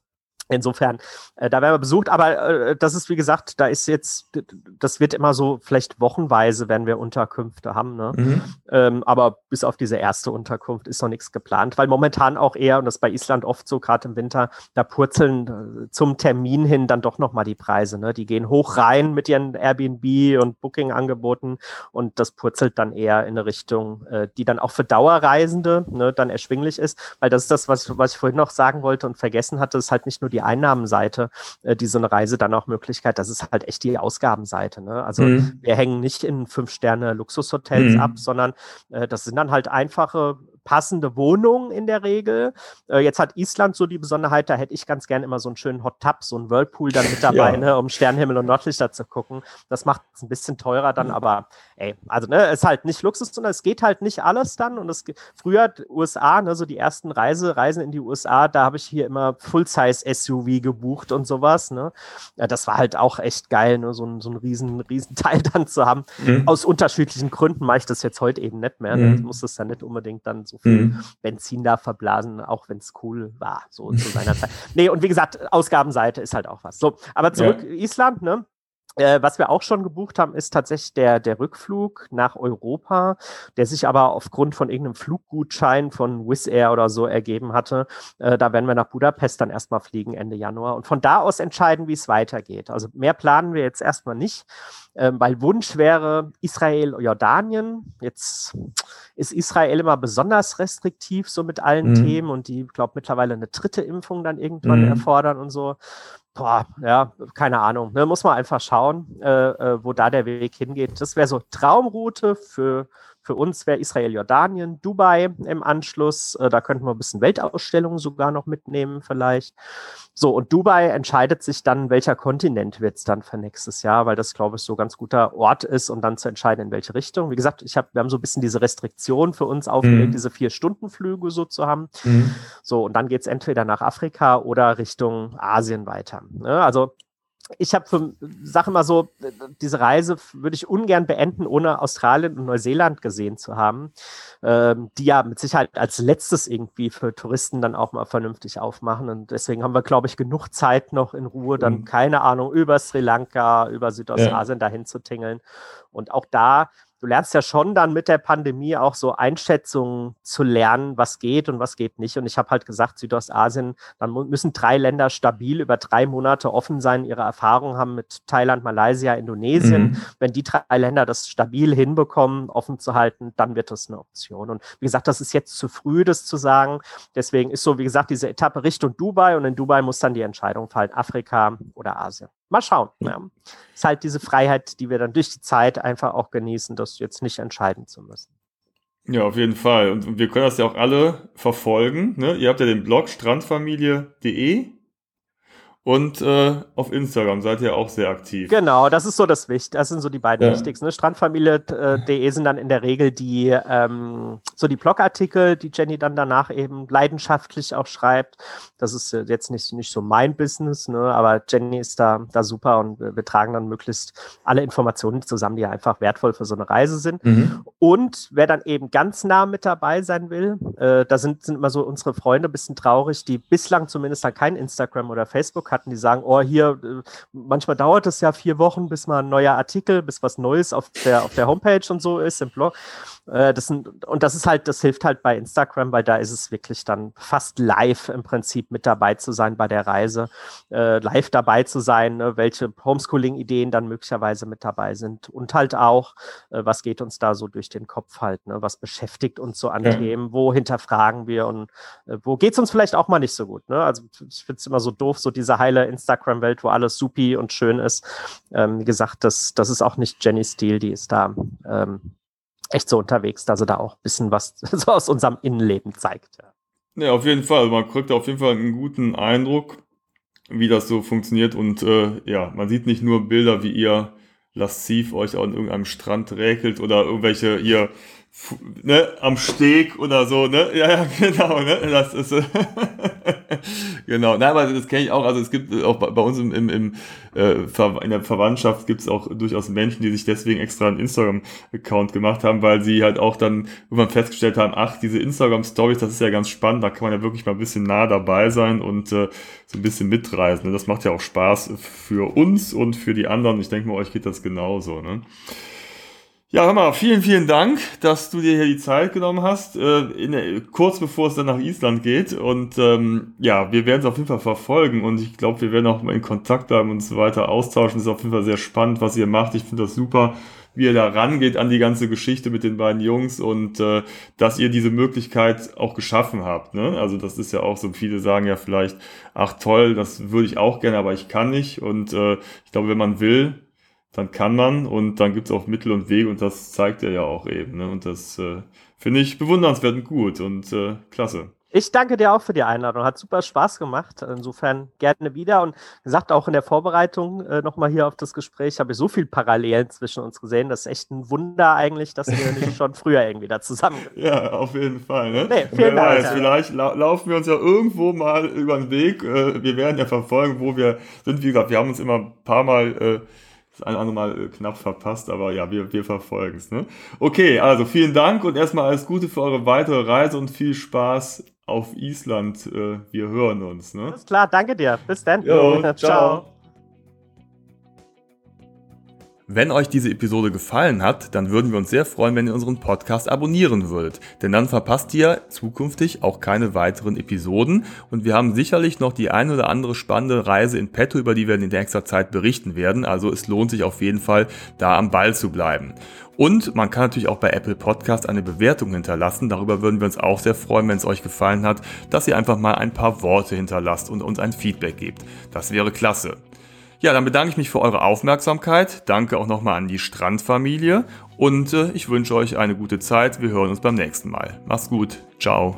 Insofern, äh, da werden wir besucht, aber äh, das ist wie gesagt, da ist jetzt, das wird immer so, vielleicht wochenweise werden wir Unterkünfte haben, ne? Mhm. Ähm, aber bis auf diese erste Unterkunft ist noch nichts geplant, weil momentan auch eher, und das ist bei Island oft so, gerade im Winter, da purzeln äh, zum Termin hin dann doch nochmal die Preise, ne? Die gehen hoch rein mit ihren Airbnb und Booking-Angeboten und das purzelt dann eher in eine Richtung, äh, die dann auch für Dauerreisende ne, dann erschwinglich ist, weil das ist das, was, was ich vorhin noch sagen wollte und vergessen hatte, ist halt nicht nur die die Einnahmenseite, äh, die so eine Reise dann auch Möglichkeit, das ist halt echt die Ausgabenseite. Ne? Also mhm. wir hängen nicht in Fünf-Sterne-Luxushotels mhm. ab, sondern äh, das sind dann halt einfache passende Wohnung in der Regel. Äh, jetzt hat Island so die Besonderheit, da hätte ich ganz gerne immer so einen schönen Hot Tub, so einen Whirlpool dann mit *laughs* dabei, ja. ne, um Sternenhimmel und Nordlichter zu gucken. Das macht es ein bisschen teurer dann, mhm. aber ey, also ne, ist halt nicht Luxus, sondern es geht halt nicht alles dann. Und es früher USA, ne, so die ersten Reise, Reisen in die USA, da habe ich hier immer Full-Size-SUV gebucht und sowas. Ne? Ja, das war halt auch echt geil, ne, so ein, so ein riesen, riesen *laughs* Teil dann zu haben. Mhm. Aus unterschiedlichen Gründen mache ich das jetzt heute eben nicht mehr. Ne? Mhm. Ich muss das dann nicht unbedingt dann so so viel mhm. Benzin da verblasen, auch wenn es cool war, so zu seiner Zeit. *laughs* Nee, und wie gesagt, Ausgabenseite ist halt auch was. So, aber zurück ja. Island, ne? Äh, was wir auch schon gebucht haben, ist tatsächlich der, der Rückflug nach Europa, der sich aber aufgrund von irgendeinem Fluggutschein von Wizz Air oder so ergeben hatte. Äh, da werden wir nach Budapest dann erstmal fliegen Ende Januar und von da aus entscheiden, wie es weitergeht. Also mehr planen wir jetzt erstmal nicht, äh, weil Wunsch wäre Israel, Jordanien. Jetzt ist Israel immer besonders restriktiv so mit allen mhm. Themen und die, glaube mittlerweile eine dritte Impfung dann irgendwann mhm. erfordern und so. Boah, ja, keine Ahnung. Ne? Muss man einfach schauen, äh, äh, wo da der Weg hingeht. Das wäre so Traumroute für, für uns wäre Israel, Jordanien, Dubai im Anschluss. Äh, da könnten wir ein bisschen Weltausstellungen sogar noch mitnehmen, vielleicht. So, und Dubai entscheidet sich dann, welcher Kontinent wird es dann für nächstes Jahr, weil das, glaube ich, so ein ganz guter Ort ist, um dann zu entscheiden, in welche Richtung. Wie gesagt, ich hab, wir haben so ein bisschen diese Restriktion für uns aufgelegt, mhm. diese Vier-Stunden-Flüge so zu haben. Mhm. So, und dann geht es entweder nach Afrika oder Richtung Asien weiter. Ne? Also ich habe für Sache mal so, diese Reise würde ich ungern beenden, ohne Australien und Neuseeland gesehen zu haben, ähm, die ja mit Sicherheit als letztes irgendwie für Touristen dann auch mal vernünftig aufmachen. Und deswegen haben wir, glaube ich, genug Zeit noch in Ruhe, dann, mhm. keine Ahnung, über Sri Lanka, über Südostasien ja. dahin zu tingeln. Und auch da du lernst ja schon dann mit der Pandemie auch so Einschätzungen zu lernen, was geht und was geht nicht. Und ich habe halt gesagt, Südostasien, dann müssen drei Länder stabil über drei Monate offen sein, ihre Erfahrungen haben mit Thailand, Malaysia, Indonesien. Mhm. Wenn die drei Länder das stabil hinbekommen, offen zu halten, dann wird das eine Option. Und wie gesagt, das ist jetzt zu früh, das zu sagen. Deswegen ist so, wie gesagt, diese Etappe Richtung Dubai und in Dubai muss dann die Entscheidung fallen, Afrika oder Asien. Mal schauen. Ja. Ist halt diese Freiheit, die wir dann durch die Zeit einfach auch genießen, das jetzt nicht entscheiden zu müssen. Ja, auf jeden Fall. Und wir können das ja auch alle verfolgen. Ne? Ihr habt ja den Blog strandfamilie.de und äh, auf Instagram seid ihr auch sehr aktiv. Genau, das ist so das Wichtigste. Das sind so die beiden ja. wichtigsten. Ne? Strandfamilie.de sind dann in der Regel die ähm, so die Blogartikel, die Jenny dann danach eben leidenschaftlich auch schreibt. Das ist jetzt nicht, nicht so mein Business, ne? aber Jenny ist da, da super und wir, wir tragen dann möglichst alle Informationen zusammen, die einfach wertvoll für so eine Reise sind. Mhm. Und wer dann eben ganz nah mit dabei sein will, äh, da sind, sind immer so unsere Freunde ein bisschen traurig, die bislang zumindest dann kein Instagram oder Facebook haben hatten, die sagen, oh, hier, äh, manchmal dauert es ja vier Wochen, bis mal ein neuer Artikel, bis was Neues auf der, auf der Homepage und so ist, im Blog. Äh, das sind, und das ist halt, das hilft halt bei Instagram, weil da ist es wirklich dann fast live im Prinzip mit dabei zu sein bei der Reise, äh, live dabei zu sein, ne, welche Homeschooling-Ideen dann möglicherweise mit dabei sind und halt auch, äh, was geht uns da so durch den Kopf halt, ne, was beschäftigt uns so an ja. Themen, wo hinterfragen wir und äh, wo geht es uns vielleicht auch mal nicht so gut. Ne? Also ich finde es immer so doof, so diese heile Instagram-Welt, wo alles supi und schön ist. Ähm, wie gesagt, das, das ist auch nicht Jenny Steele, die ist da ähm, echt so unterwegs, dass er da auch ein bisschen was *laughs* so aus unserem Innenleben zeigt. Ja. auf jeden Fall. Man kriegt auf jeden Fall einen guten Eindruck, wie das so funktioniert. Und äh, ja, man sieht nicht nur Bilder, wie ihr lasziv euch an irgendeinem Strand räkelt oder irgendwelche hier ne, am Steg oder so, ne? *laughs* Ja, ja, genau, ne? Das ist *laughs* genau. Nein, aber das kenne ich auch. Also es gibt auch bei, bei uns im, im, im äh, in der Verwandtschaft gibt es auch durchaus Menschen, die sich deswegen extra einen Instagram-Account gemacht haben, weil sie halt auch dann irgendwann festgestellt haben, ach, diese Instagram-Stories, das ist ja ganz spannend, da kann man ja wirklich mal ein bisschen nah dabei sein und äh, so ein bisschen mitreisen. Ne? Das macht ja auch Spaß für uns und für die anderen. Ich denke mal, euch geht das genauso. Ne? Ja, hör mal, vielen, vielen Dank, dass du dir hier die Zeit genommen hast, äh, in, kurz bevor es dann nach Island geht. Und ähm, ja, wir werden es auf jeden Fall verfolgen und ich glaube, wir werden auch mal in Kontakt bleiben und so weiter austauschen. Ist auf jeden Fall sehr spannend, was ihr macht. Ich finde das super, wie ihr da rangeht an die ganze Geschichte mit den beiden Jungs und äh, dass ihr diese Möglichkeit auch geschaffen habt. Ne? Also das ist ja auch so, viele sagen ja vielleicht, ach toll, das würde ich auch gerne, aber ich kann nicht. Und äh, ich glaube, wenn man will, dann kann man und dann gibt es auch Mittel und Wege und das zeigt er ja auch eben. Ne? Und das äh, finde ich bewundernswert und gut und äh, klasse. Ich danke dir auch für die Einladung. Hat super Spaß gemacht. Insofern gerne wieder. Und gesagt, auch in der Vorbereitung äh, nochmal hier auf das Gespräch habe ich so viel Parallelen zwischen uns gesehen. Das ist echt ein Wunder eigentlich, dass wir nicht schon früher irgendwie da zusammen *laughs* Ja, auf jeden Fall. Ne? Nee, vielen Dank. Weiß, vielleicht la laufen wir uns ja irgendwo mal über den Weg. Äh, wir werden ja verfolgen, wo wir sind. Wie gesagt, wir haben uns immer ein paar Mal äh, das eine andere Mal äh, knapp verpasst, aber ja, wir, wir verfolgen es. Ne? Okay, also vielen Dank und erstmal alles Gute für eure weitere Reise und viel Spaß auf Island. Äh, wir hören uns. Ne? Alles klar, danke dir. Bis dann. Jo, *laughs* ciao. ciao. Wenn euch diese Episode gefallen hat, dann würden wir uns sehr freuen, wenn ihr unseren Podcast abonnieren würdet. Denn dann verpasst ihr zukünftig auch keine weiteren Episoden. Und wir haben sicherlich noch die ein oder andere spannende Reise in petto, über die wir in nächster Zeit berichten werden. Also es lohnt sich auf jeden Fall, da am Ball zu bleiben. Und man kann natürlich auch bei Apple Podcast eine Bewertung hinterlassen. Darüber würden wir uns auch sehr freuen, wenn es euch gefallen hat, dass ihr einfach mal ein paar Worte hinterlasst und uns ein Feedback gebt. Das wäre klasse. Ja, dann bedanke ich mich für eure Aufmerksamkeit. Danke auch nochmal an die Strandfamilie und äh, ich wünsche euch eine gute Zeit. Wir hören uns beim nächsten Mal. Macht's gut. Ciao.